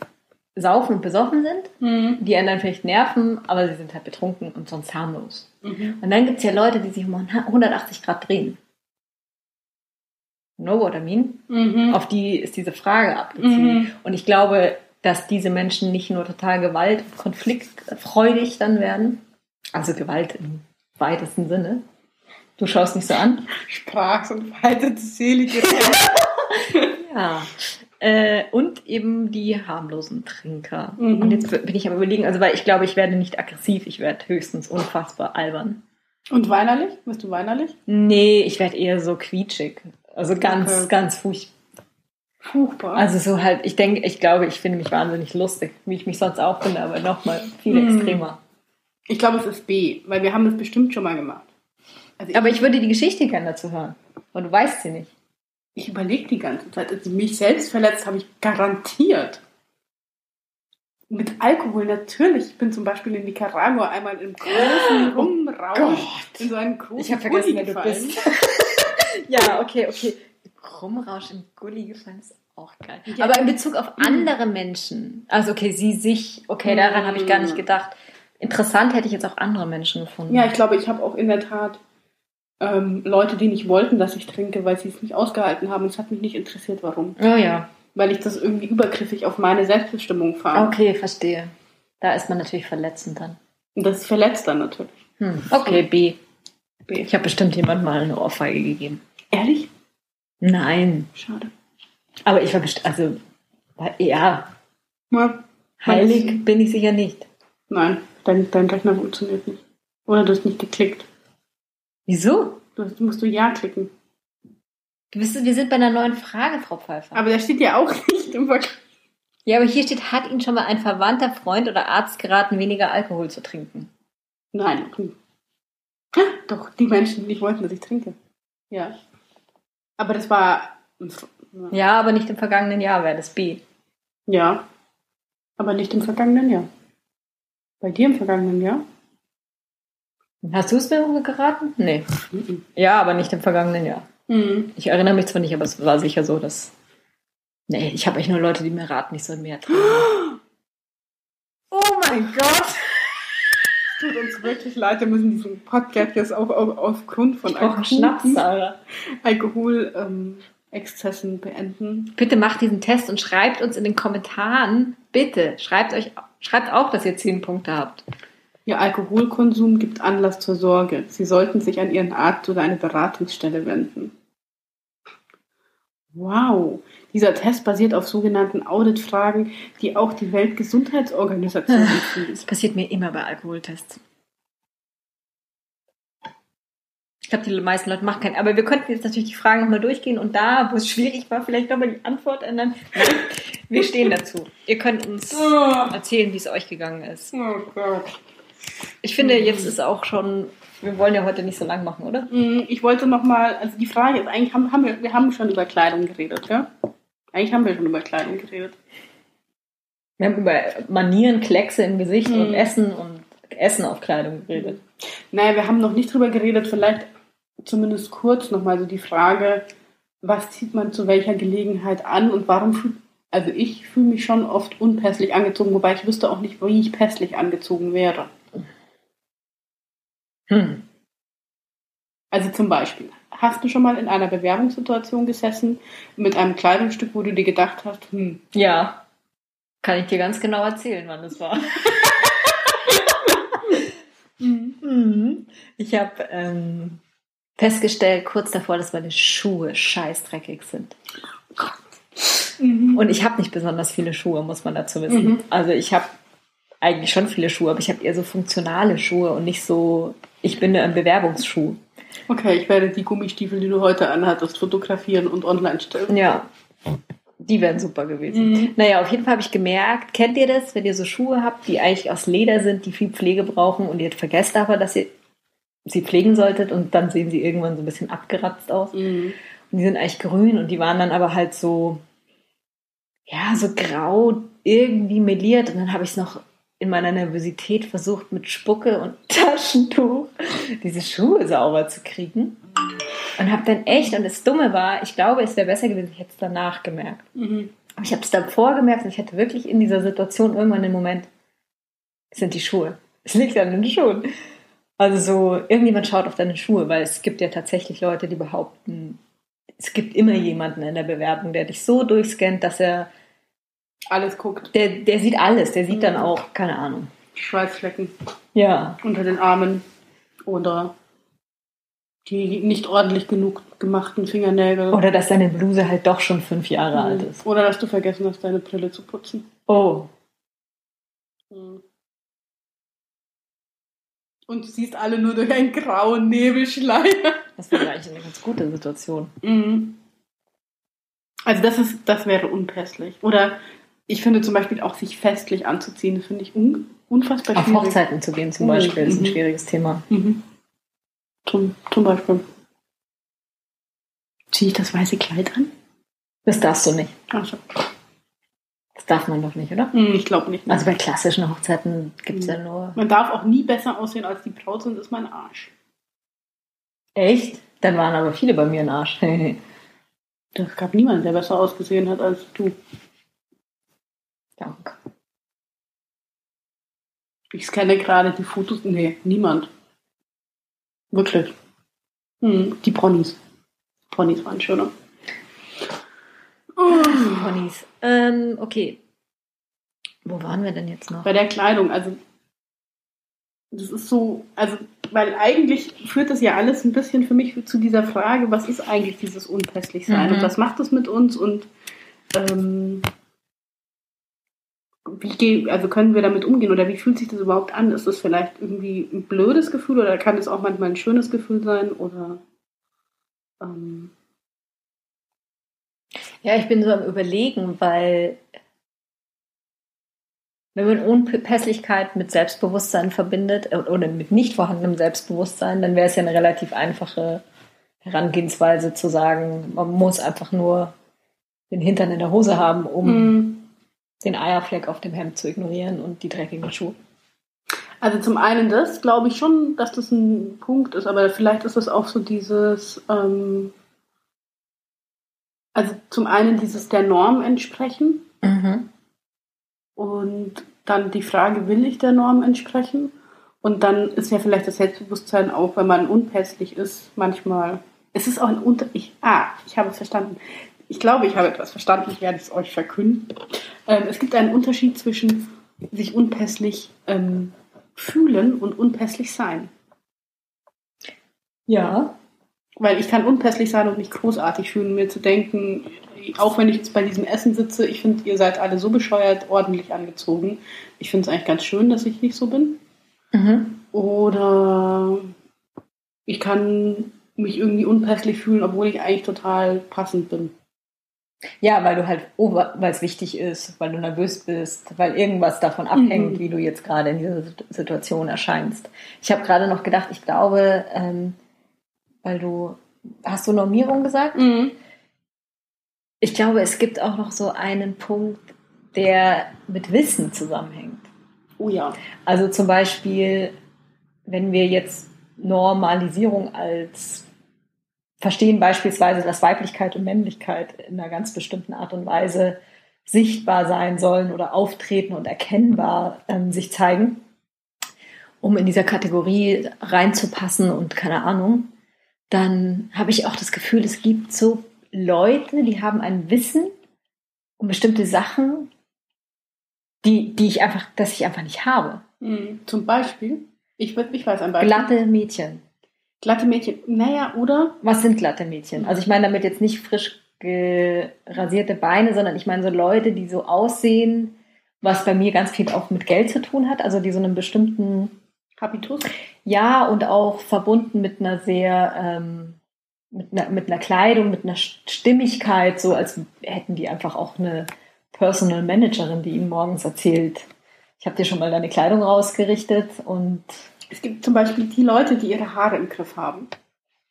saufen und besoffen sind, Mhm. die dann vielleicht nerven, aber sie sind halt betrunken und sonst harmlos. Mhm. Und dann gibt es ja Leute, die sich um 180 Grad drehen. Know what I mean? Mhm. Auf die ist diese Frage abgezielt. Mhm. Und ich glaube, dass diese Menschen nicht nur total gewalt- und konfliktfreudig dann werden, also Gewalt im weitesten Sinne. Du schaust mich so an. Sprachs und weitete selige Ja. Äh, und eben die harmlosen Trinker. Mhm. Und jetzt bin ich am überlegen, also weil ich glaube, ich werde nicht aggressiv, ich werde höchstens unfassbar albern. Und weinerlich? Bist du weinerlich? Nee, ich werde eher so quietschig. Also ganz, Okay. ganz furchtbar. Furchtbar. Also so halt, ich denke, ich glaube, ich finde mich wahnsinnig lustig, wie ich mich sonst auch finde, aber nochmal viel Mhm. extremer. ich glaube, es ist B, weil wir haben das bestimmt schon mal gemacht. Also ich, Aber ich würde die Geschichte gerne dazu hören. Und du weißt sie nicht. ich überlege die ganze Zeit. Also mich selbst verletzt habe ich garantiert. Mit Alkohol natürlich. Ich bin zum Beispiel in Nicaragua einmal im großen Rumrausch Gott. in so einen großen Ich habe vergessen, wer du bist. ja, okay, okay. Krummrausch im Gully gefallen ist auch geil. Ja. Aber in Bezug auf andere Menschen, also okay, sie sich, okay, daran habe ich gar nicht gedacht. Interessant hätte ich jetzt auch andere Menschen gefunden. Ja, ich glaube, ich habe auch in der Tat ähm, Leute, die nicht wollten, dass ich trinke, weil sie es nicht ausgehalten haben. Es hat mich nicht interessiert, warum. Oh ja. Weil ich das irgendwie übergriffig auf meine Selbstbestimmung fahre. Okay, verstehe. Da ist man natürlich verletzend dann. Und das verletzt dann natürlich. Hm. Okay, B. B. Ich habe bestimmt jemand mal eine Ohrfeige gegeben. Ehrlich? Nein. Schade. Aber ich war bestimmt, also, ja, Ja. heilig bin ich sicher nicht. Nein, dein, dein Rechner funktioniert nicht. Oder du hast nicht geklickt. Wieso? Du hast- musst du Ja klicken. Du wisst, wir sind bei einer neuen Frage, Frau Pfeiffer. Aber da steht ja auch nicht im Vergleich. Ja, aber hier steht, hat Ihnen schon mal ein verwandter Freund oder Arzt geraten, weniger Alkohol zu trinken? Nein, nie. Doch, die Menschen, die nicht wollten, dass ich trinke. Ja. Aber das war. Ja, aber nicht im vergangenen Jahr wäre das B. Ja. Aber nicht im vergangenen Jahr. Bei dir im vergangenen Jahr? Hast du es mir geraten? Nee. Mhm. Ja, aber nicht im vergangenen Jahr. Mhm. Ich erinnere mich zwar nicht, aber es war sicher so, dass. Nee, ich habe echt nur Leute, die mir raten, ich soll mehr trinken. Oh mein Gott! Es tut uns wirklich leid, wir müssen diesen Podcast jetzt auch auf, aufgrund von. Alkoholexzessen ähm, Exzessen beenden. Bitte macht diesen Test und schreibt uns in den Kommentaren, bitte, schreibt euch, schreibt auch, dass ihr 10 Punkte habt. Ihr Alkoholkonsum gibt Anlass zur Sorge. Sie sollten sich an Ihren Arzt oder eine Beratungsstelle wenden. Wow, dieser Test basiert auf sogenannten Auditfragen, die auch die Weltgesundheitsorganisation empfiehlt. Das passiert mir immer bei Alkoholtests. Ich glaube, die meisten Leute machen keinen. Aber wir könnten jetzt natürlich die Fragen nochmal durchgehen und da, wo es schwierig war, vielleicht nochmal die Antwort ändern. Nein, wir stehen dazu. Ihr könnt uns Oh, erzählen, wie es euch gegangen ist. oh Gott. Ich finde, jetzt ist auch schon, wir wollen ja heute nicht so lang machen, oder? Mm, Ich wollte noch mal, also die Frage ist eigentlich, haben, haben wir, wir haben schon über Kleidung geredet, ja? Eigentlich haben wir schon über Kleidung geredet. Wir haben über Manieren, Kleckse im Gesicht Mhm. und Essen und Essen auf Kleidung geredet. Naja, wir haben noch nicht drüber geredet, vielleicht zumindest kurz nochmal so die Frage, was zieht man zu welcher Gelegenheit an und warum fühlt, also ich fühle mich schon oft unpässlich angezogen, wobei ich wüsste auch nicht, wie ich pässlich angezogen wäre. Hm. Also zum Beispiel, hast du schon mal in einer Bewerbungssituation gesessen mit einem Kleidungsstück, wo du dir gedacht hast, hm, Ja. Kann ich dir ganz genau erzählen, wann das war. Mhm. Ich habe ähm, festgestellt, kurz davor, dass meine Schuhe scheißdreckig sind. Und ich habe nicht besonders viele Schuhe, muss man dazu wissen. Mhm. Also ich habe eigentlich schon viele Schuhe, aber ich habe eher so funktionale Schuhe und nicht so, ich bin nur ein Bewerbungsschuh. Okay, ich werde die Gummistiefel, die du heute anhattest, fotografieren und online stellen. Ja, die wären super gewesen. Mhm. Naja, auf jeden Fall habe ich gemerkt, kennt ihr das, wenn ihr so Schuhe habt, die eigentlich aus Leder sind, die viel Pflege brauchen und ihr vergesst aber, dass ihr sie pflegen solltet und dann sehen sie irgendwann so ein bisschen abgeratzt aus. Mhm. Und die sind eigentlich grün und die waren dann aber halt so, ja, so grau irgendwie meliert. Und dann habe ich es noch in meiner Nervosität versucht, mit Spucke und Taschentuch diese Schuhe sauber zu kriegen. Und habe dann echt, und das Dumme war, ich glaube, es wäre besser gewesen, ich hätte es danach gemerkt. Mhm. Aber ich habe es davor gemerkt und ich hatte wirklich in dieser Situation irgendwann den Moment, es sind die Schuhe. Es liegt an den Schuhen. Also so, irgendjemand schaut auf deine Schuhe, weil es gibt ja tatsächlich Leute, die behaupten, es gibt immer jemanden in der Bewerbung, der dich so durchscannt, dass er, Alles guckt. der, der sieht alles, der sieht dann Mhm. auch, keine Ahnung. Schweißflecken Ja. unter den Armen oder die nicht ordentlich genug gemachten Fingernägel. Oder dass deine Bluse halt doch schon fünf Jahre alt Mhm. ist. Oder dass du vergessen hast, deine Brille zu putzen. Oh, Mhm. Und du siehst alle nur durch einen grauen Nebelschleier. das wäre eigentlich eine ganz gute Situation. Mhm. Also das ist, das wäre unpässlich. Oder ich finde zum Beispiel auch sich festlich anzuziehen, das finde ich un unfassbar Auf schwierig. Hochzeiten zu gehen zum Mhm. Beispiel ist ein Mhm. schwieriges Thema. Mhm. Zum, zum Beispiel. Ziehe ich das weiße Kleid an? Das darfst du nicht. Achso. Das darf man doch nicht, oder? Hm, ich glaube nicht. Also bei klassischen Hochzeiten gibt es Mhm. ja nur. Man darf auch nie besser aussehen als die Braut, sonst ist mein Arsch. Echt? Dann waren aber viele bei mir im Arsch. Es gab niemanden, der besser ausgesehen hat als du. Danke. Ich scanne gerade die Fotos. Nee, niemand. Wirklich. Hm, die Ponys. Ponys waren schöner. Oh. Ponys. Ähm, okay. Wo waren wir denn jetzt noch? Bei der Kleidung, also das ist so, also, weil eigentlich führt das ja alles ein bisschen für mich zu dieser Frage, was ist eigentlich dieses Unpässlichsein Mhm. und was macht es mit uns und ähm, wie geh, also können wir damit umgehen oder wie fühlt sich das überhaupt an? Ist das vielleicht irgendwie ein blödes Gefühl oder kann es auch manchmal ein schönes Gefühl sein oder Ähm, Ja, ich bin so am Überlegen, weil wenn man Unpässlichkeit mit Selbstbewusstsein verbindet äh, oder mit nicht vorhandenem Selbstbewusstsein, dann wäre es ja eine relativ einfache Herangehensweise zu sagen, man muss einfach nur den Hintern in der Hose haben, um mm. Den Eierfleck auf dem Hemd zu ignorieren und die dreckigen Schuhe. Also zum einen das, glaube ich schon, dass das ein Punkt ist, aber vielleicht ist es auch so dieses, ähm, also zum einen dieses der Norm entsprechen Mhm. und dann die Frage, will ich der Norm entsprechen? Und dann ist ja vielleicht das Selbstbewusstsein auch, wenn man unpässlich ist, manchmal. Es ist auch ein Unter... Ich, ah, ich habe es verstanden. Ich glaube, ich habe etwas verstanden. Ich werde es euch verkünden. Ähm, es gibt einen Unterschied zwischen sich unpässlich ähm, fühlen und unpässlich sein. Ja. Weil ich kann unpässlich sein und mich großartig fühlen, mir zu denken, auch wenn ich jetzt bei diesem Essen sitze, ich finde, ihr seid alle so bescheuert ordentlich angezogen. Ich finde es eigentlich ganz schön, dass ich nicht so bin. Mhm. Oder ich kann mich irgendwie unpässlich fühlen, obwohl ich eigentlich total passend bin. Ja, weil du halt, oh, weil es wichtig ist, weil du nervös bist, weil irgendwas davon abhängt, Mhm. wie du jetzt gerade in dieser Sit- Situation erscheinst. Ich habe gerade noch gedacht, ich glaube, ähm, weil du, hast du Normierung gesagt? Ich glaube, es gibt auch noch so einen Punkt, der mit Wissen zusammenhängt. Oh ja. Also zum Beispiel, wenn wir jetzt Normalisierung als verstehen beispielsweise, dass Weiblichkeit und Männlichkeit in einer ganz bestimmten Art und Weise sichtbar sein sollen oder auftreten und erkennbar ähm, sich zeigen, um in dieser Kategorie reinzupassen und keine Ahnung, dann habe ich auch das Gefühl, es gibt so Leute, die haben ein Wissen um bestimmte Sachen, die, die ich einfach, dass ich einfach nicht habe. Mhm. Zum Beispiel, ich, ich weiß ein Beispiel. Glatte Mädchen. Glatte Mädchen. Naja, oder? Was sind glatte Mädchen? Also ich meine damit jetzt nicht frisch rasierte Beine, sondern ich meine so Leute, die so aussehen, was bei mir ganz viel auch mit Geld zu tun hat, also die so einen bestimmten Habitus. Ja und auch verbunden mit einer sehr ähm, mit, einer, mit einer Kleidung, mit einer Stimmigkeit, so als hätten die einfach auch eine Personal Managerin, die ihnen morgens erzählt, ich habe dir schon mal deine Kleidung rausgerichtet und Es gibt zum Beispiel die Leute, die ihre Haare im Griff haben.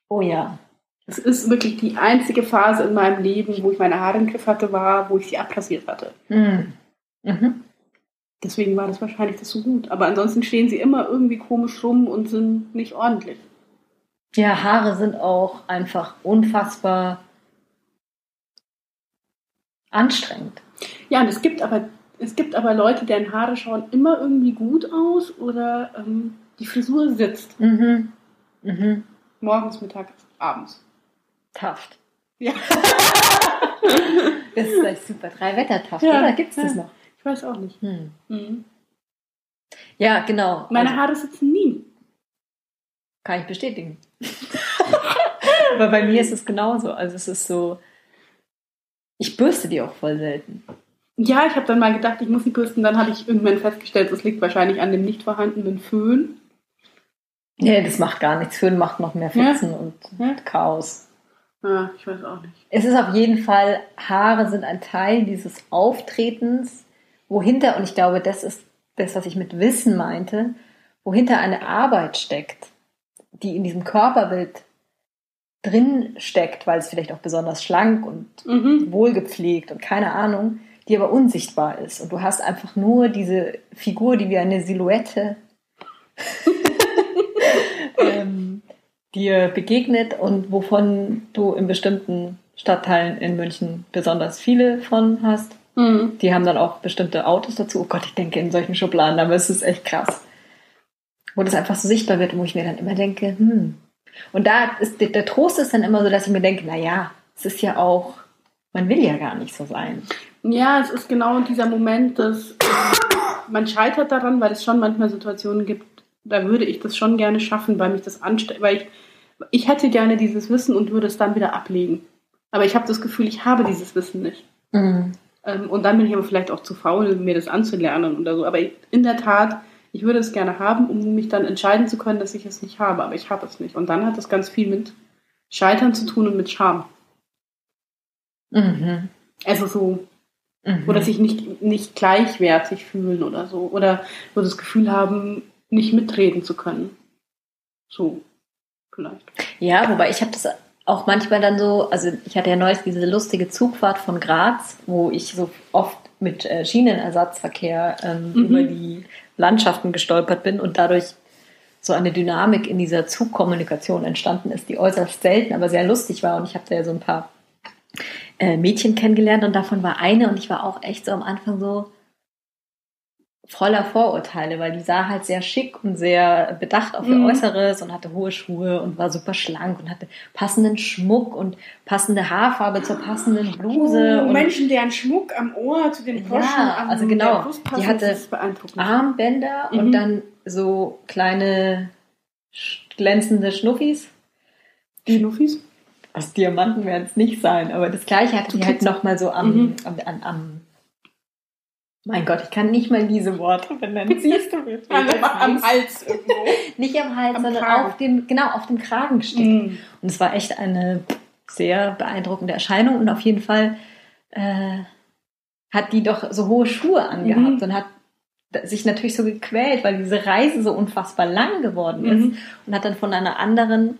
oh ja, Es ist wirklich die einzige Phase in meinem Leben, wo ich meine Haare im Griff hatte, war, wo ich sie abrasiert hatte. Mhm. Mhm. Deswegen war das wahrscheinlich das so gut. Aber ansonsten stehen sie immer irgendwie komisch rum und sind nicht ordentlich. Ja, Haare sind auch einfach unfassbar anstrengend. Ja, und es gibt aber, es gibt aber Leute, deren Haare schauen immer irgendwie gut aus oder ähm, die Frisur sitzt. Mhm. Mhm. Morgens, mittags, abends. Taft. Ja. Das ist echt super. Drei Wettertaft, Ja, oder? Gibt es das ja. noch? Ich weiß auch nicht. Hm. Mhm. Ja, genau. Meine Also, Haare sitzen nie. kann ich bestätigen. Aber bei mir ist es genauso. Also es ist so, ich bürste die auch voll selten. Ja, ich habe dann mal gedacht, ich muss die bürsten. Dann habe ich irgendwann festgestellt, es liegt wahrscheinlich an dem nicht vorhandenen Föhn. Nee, das macht gar nichts. Föhn macht noch mehr Ja. Fetzen und Ja. Chaos. Ja, ich weiß auch nicht. Es ist auf jeden Fall, Haare sind ein Teil dieses Auftretens, wohinter, und ich glaube, das ist das, was ich mit Wissen meinte, wohinter eine Arbeit steckt, die in diesem Körperbild drin steckt, weil es vielleicht auch besonders schlank und Mhm. wohlgepflegt und keine Ahnung, die aber unsichtbar ist. Und du hast einfach nur diese Figur, die wie eine Silhouette ähm, dir begegnet und wovon du in bestimmten Stadtteilen in München besonders viele von hast. Mhm. Die haben dann auch bestimmte Autos dazu. Oh Gott, ich denke in solchen Schubladen, aber es ist echt krass. Wo das einfach so sichtbar wird und wo ich mir dann immer denke, hm. Und da ist der, Trost ist dann immer so, dass ich mir denke, na ja, es ist ja auch, man will ja gar nicht so sein. Ja, es ist genau dieser Moment, dass man scheitert daran, weil es schon manchmal Situationen gibt, da würde ich das schon gerne schaffen, weil mich das anstellt, weil ich, ich hätte gerne dieses Wissen und würde es dann wieder ablegen. Aber ich habe das Gefühl, ich habe dieses Wissen nicht. Mhm. Ähm, und dann bin ich aber vielleicht auch zu faul, mir das anzulernen oder so. Aber ich, in der Tat, ich würde es gerne haben, um mich dann entscheiden zu können, dass ich es nicht habe. Aber ich habe es nicht. Und dann hat das ganz viel mit Scheitern zu tun und mit Scham. Mhm. Also so, Mhm. oder sich nicht, nicht gleichwertig fühlen oder so. Oder wo das Gefühl haben, nicht mitreden zu können. So, vielleicht. Ja, wobei ich habe das auch manchmal dann so, also ich hatte ja neulich diese lustige Zugfahrt von Graz, wo ich so oft mit äh, Schienenersatzverkehr ähm, Mhm. über die Landschaften gestolpert bin und dadurch so eine Dynamik in dieser Zugkommunikation entstanden ist, die äußerst selten, aber sehr lustig war. Und ich habe da ja so ein paar äh, Mädchen kennengelernt und davon war eine und ich war auch echt so am Anfang so voller Vorurteile, weil die sah halt sehr schick und sehr bedacht auf ihr Mhm. Äußeres und hatte hohe Schuhe und war super schlank und hatte passenden Schmuck und passende Haarfarbe zur passenden Bluse Oh, und Menschen, deren Schmuck am Ohr zu den Ja, Poschen an also genau. Die hatte. Armbänder Mhm. und dann so kleine glänzende Schnuffis. Schnuffis? Aus Diamanten werden es nicht sein, aber das gleiche hatte die halt nochmal so am, Mhm. am, am, am mein Gott, ich kann nicht mal diese Worte benennen. Siehst du mich? Am, am Hals irgendwo. Nicht am Hals, Am sondern Kragen. auf dem, genau, auf dem Kragenstück. Mhm. Und es war echt eine sehr beeindruckende Erscheinung und auf jeden Fall äh, hat die doch so hohe Schuhe angehabt Mhm. und hat sich natürlich so gequält, weil diese Reise so unfassbar lang geworden ist Mhm. und hat dann von einer anderen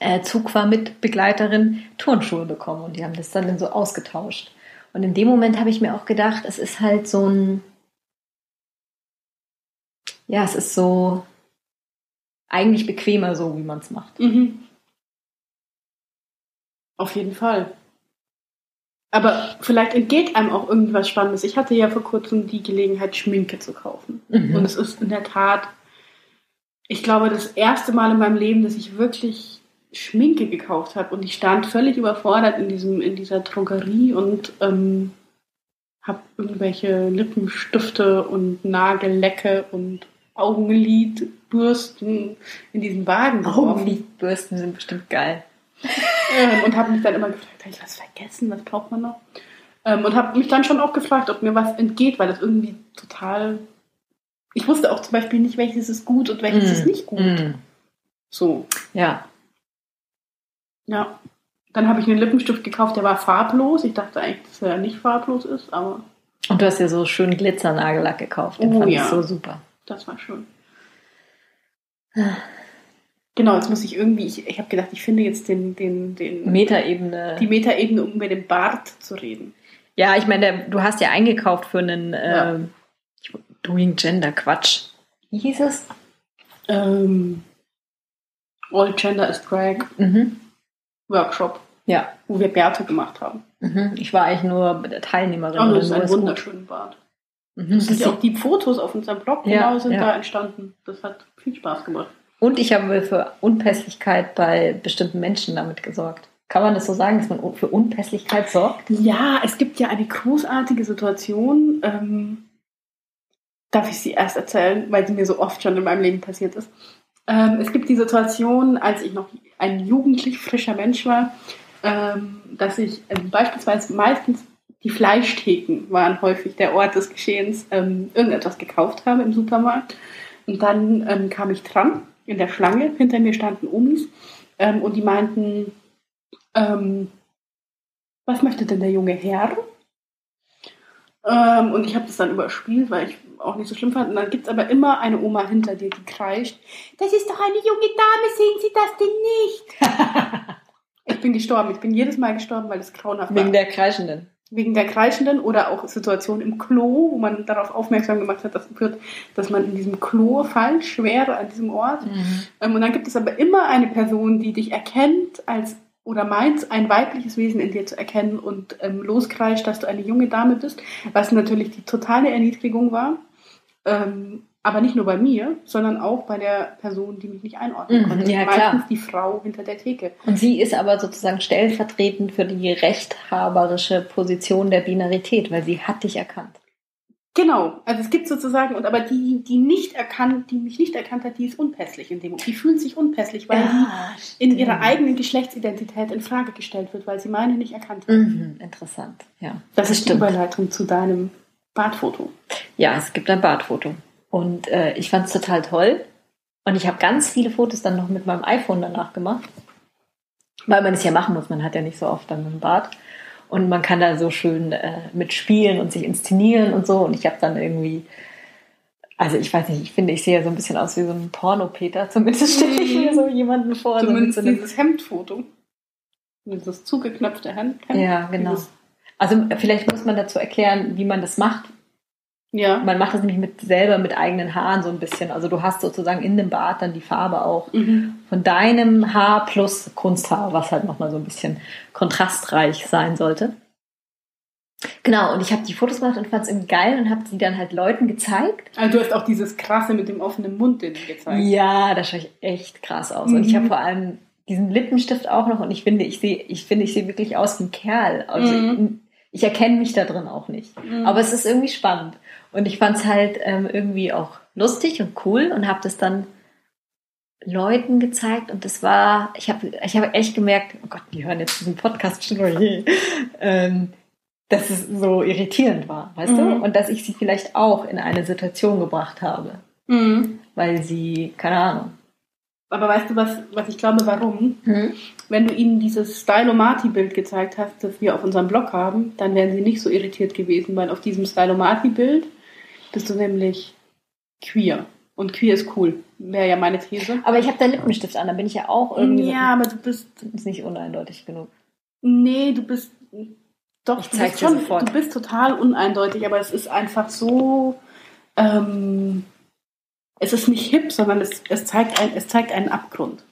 äh, Zugfahrmitbegleiterin Turnschuhe bekommen und die haben das dann so ausgetauscht. Und in dem Moment habe ich mir auch gedacht, es ist halt so ein, ja, es ist so eigentlich bequemer so, wie man es macht. Mhm. Auf jeden Fall. Aber vielleicht entgeht einem auch irgendwas Spannendes. Ich hatte ja vor kurzem die Gelegenheit, Schminke zu kaufen. Mhm. Und es ist in der Tat, ich glaube, das erste Mal in meinem Leben, dass ich wirklich Schminke gekauft habe. Und ich stand völlig überfordert in, diesem, in dieser Drogerie und ähm, habe irgendwelche Lippenstifte und Nagellecke und Augenlidbürsten in diesen Wagen geworfen. Augenlidbürsten sind bestimmt geil. Ähm, und habe mich dann immer gefragt, habe ich was vergessen, was braucht man noch? Ähm, und habe mich dann schon auch gefragt, ob mir was entgeht, weil das irgendwie total. Ich wusste auch zum Beispiel nicht, welches ist gut und welches ist nicht gut. Mm. So, Ja. Ja. Dann habe ich einen Lippenstift gekauft, der war farblos. Ich dachte eigentlich, dass er nicht farblos ist, aber Und du hast dir so schön Glitzernagellack gekauft. Den Oh, fand ja. ich so super. das war schön. Genau, jetzt muss ich irgendwie, ich, ich habe gedacht, ich finde jetzt den, den, den, Metaebene. die Metaebene, um über den Bart zu reden. Ja, ich meine, du hast ja eingekauft für einen Ja. ähm, Doing Gender Quatsch. Wie hieß es? Ähm, All Gender is Drag Mhm. Workshop, Ja. wo wir Bärte gemacht haben. Mhm. Ich war eigentlich nur Teilnehmerin. Oh, das ist ein wunderschöner Bart. Mhm. Das sind ja auch die Fotos auf unserem Blog, Ja, genau, sind ja. da entstanden. Das hat viel Spaß gemacht. Und ich habe für Unpässlichkeit bei bestimmten Menschen damit gesorgt. Kann man das so sagen, dass man für Unpässlichkeit sorgt? Ja, es gibt ja eine großartige Situation. Ähm, darf ich sie erst erzählen, weil sie mir so oft schon in meinem Leben passiert ist. Ähm, es gibt die Situation, als ich noch ein jugendlich frischer Mensch war, ähm, dass ich ähm, beispielsweise meistens die Fleischtheken waren häufig der Ort des Geschehens, ähm, irgendetwas gekauft habe im Supermarkt. Und dann ähm, kam ich dran in der Schlange. Hinter mir standen Omis ähm, und die meinten, was möchte denn der junge Herr? Und ich habe das dann überspielt, weil ich auch nicht so schlimm fand. Und dann gibt es aber immer eine Oma hinter dir, die kreischt, das ist doch eine junge Dame, sehen Sie das denn nicht? ich bin gestorben. Ich bin jedes Mal gestorben, weil es grauenhaft Wegen war. der Kreischenden. Wegen der Kreischenden oder auch Situationen im Klo, wo man darauf aufmerksam gemacht hat, dass, dass man in diesem Klo falsch wäre an diesem Ort. Ähm, und dann gibt es aber immer eine Person, die dich erkennt als oder meint, ein weibliches Wesen in dir zu erkennen und ähm, loskreischt, dass du eine junge Dame bist, was natürlich die totale Erniedrigung war. Ähm, aber nicht nur bei mir, sondern auch bei der Person, die mich nicht einordnen Mhm, konnte. ja, Meistens klar. die Frau hinter der Theke. Und sie ist aber sozusagen stellvertretend für die rechthaberische Position der Binarität, weil sie hat dich erkannt. Genau, also es gibt sozusagen, und aber die, die nicht erkannt, die mich nicht erkannt hat, die ist unpässlich in dem Moment. Die fühlt sich unpässlich, weil die in ihrer eigenen Geschlechtsidentität in Frage gestellt wird, weil sie meine nicht erkannt hat. Mhm, interessant, ja. Das ist die stimmt. Überleitung zu deinem Bartfoto. Ja, es gibt ein Bartfoto. Und äh, ich fand es total toll. Und ich habe ganz viele Fotos dann noch mit meinem iPhone danach gemacht. weil man es ja machen muss. Man hat ja nicht so oft dann einen Bart. Und man kann da so schön äh, mitspielen und sich inszenieren und so. Und ich habe dann irgendwie, also ich weiß nicht, ich finde, ich sehe ja so ein bisschen aus wie so ein Porno-Peter. Zumindest stelle ich mir so jemanden vor. Zumindest so so dieses Hemdfoto. Dieses zugeknöpfte Hemd. Ja, genau. Also vielleicht muss man dazu erklären, wie man das macht. Ja. Man macht das nämlich mit, selber mit eigenen Haaren so ein bisschen. Also du hast sozusagen in dem Bart dann die Farbe auch Mhm. von deinem Haar plus Kunsthaar, was halt nochmal so ein bisschen kontrastreich sein sollte. Genau, und ich habe die Fotos gemacht und fand es irgendwie geil und habe sie dann halt Leuten gezeigt. Also du hast auch dieses krasse mit dem offenen Mund den gezeigt. Ja, da schaue ich echt krass aus. Und ich habe Mhm. vor allem diesen Lippenstift auch noch und ich finde, ich sehe, ich finde, ich sehe wirklich aus wie ein Kerl. Also Mhm. ich, ich erkenne mich da drin auch nicht. Mhm. Aber es ist irgendwie spannend. Und ich fand es halt ähm, irgendwie auch lustig und cool und habe das dann Leuten gezeigt und das war, ich habe ich hab echt gemerkt, oh Gott, die hören jetzt diesen Podcast schon, oh je, ähm, dass es so irritierend war, weißt Mhm. du? Und dass ich sie vielleicht auch in eine Situation gebracht habe, Mhm. weil sie, keine Ahnung. Aber weißt du, was, was ich glaube, warum? Hm? Wenn du ihnen dieses Stylomati-Bild gezeigt hast, das wir auf unserem Blog haben, dann wären sie nicht so irritiert gewesen, weil auf diesem Stylomati-Bild bist du nämlich queer. Und queer ist cool. Wäre ja meine These. Aber ich habe da Lippenstift an, da bin ich ja auch irgendwie Ja, aber du bist. so, ist nicht uneindeutig genug. Nee, du bist. Doch, Ich du bist schon. sofort. Du bist total uneindeutig, aber es ist einfach so. Ähm, es ist nicht hip, sondern es, es, zeigt ein, es zeigt einen Abgrund.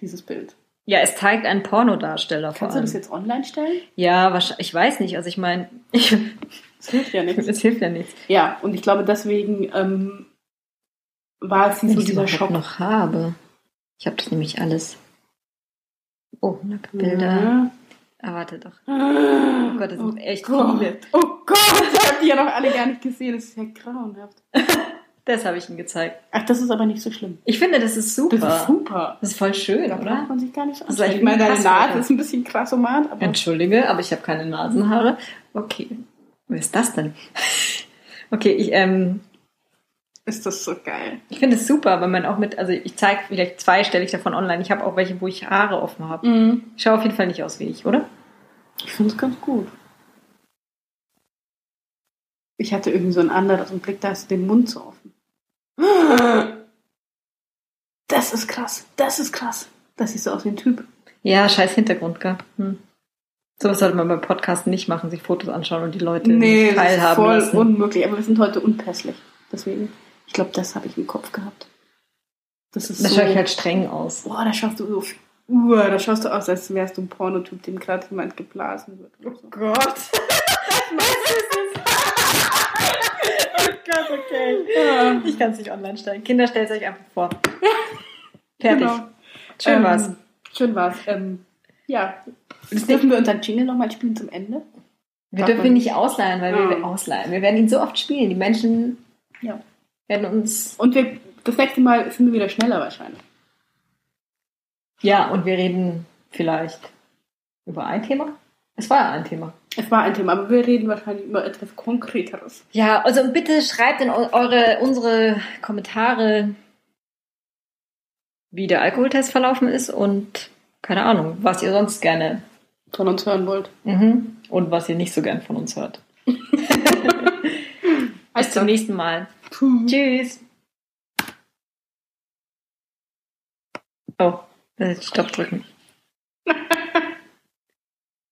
Dieses Bild. Ja, es zeigt einen Pornodarsteller vor Kannst du das jetzt online stellen? Ja, wahrscheinlich, ich weiß nicht. Also ich meine, Das hilft ja nichts. es hilft ja nichts. Ja, und ich glaube, deswegen ähm, war es nicht so dieser Schock. noch habe. Ich habe das nämlich alles. Oh, Nacktbilder. Ja. Ah, warte doch. Oh Gott, das sind echt Gott. viele. Oh Gott, ich habe die ja noch alle gar nicht gesehen. Das ist ja grauenhaft. Das habe ich ihm gezeigt. Ach, das ist aber nicht so schlimm. Ich finde, das ist super. Das ist super. Das ist voll schön, Da oder? man sich gar nicht so Ich meine, deine Nase ist ein bisschen krassomat, aber Entschuldige, aber ich habe keine Nasenhaare. Okay. Wer ist das denn? Okay, ich, ähm, ist das so geil. ich finde es super, weil man auch mit, also ich zeige vielleicht zwei, stelle ich davon online. Ich habe auch welche, wo ich Haare offen habe. Mhm. Ich schaue auf jeden Fall nicht aus wie ich, oder? Ich finde es ganz gut. Ich hatte irgendwie so einen anderen Blick, da hast du den Mund so offen. Das ist krass. Das ist krass. Das siehst du aus wie ein Typ. Ja, scheiß Hintergrund, gell? Hm. Sowas sollte man beim Podcast nicht machen, sich Fotos anschauen und die Leute Nee, das ist teilhaben voll lassen. unmöglich. Aber wir sind heute unpässlich. Deswegen, ich glaube, das habe ich im Kopf gehabt. Das ist da so. schaue ich halt streng aus. Boah, da schaust du so. Uh, da schaust du aus, als wärst du ein Pornotyp, dem gerade jemand geblasen wird. so. Gott. oh Gott, okay. Ja. Ich kann es nicht online stellen. Kinder, stellt euch einfach vor. Fertig. Genau. Schön Ähm, war's. Schön war's. Ähm, ja. Das dürfen wir unseren Jingle nochmal spielen zum Ende? Wir dürfen ihn nicht. ausleihen, weil Ah. wir ausleihen. Wir werden ihn so oft spielen. Die Menschen Ja. werden uns. Und wir, das nächste Mal sind wir wieder schneller wahrscheinlich. Ja, und wir reden vielleicht über ein Thema. Es war ja ein Thema. Es war ein Thema, aber wir reden wahrscheinlich über etwas Konkreteres. Ja, also bitte schreibt in eu- eure, unsere Kommentare, wie der Alkoholtest verlaufen ist und keine Ahnung, was ihr sonst gerne Von uns hören wollt. mhm. und was ihr nicht so gern von uns hört. Bis zum nächsten Mal. Puh. Tschüss. Oh, äh, Stopp drücken.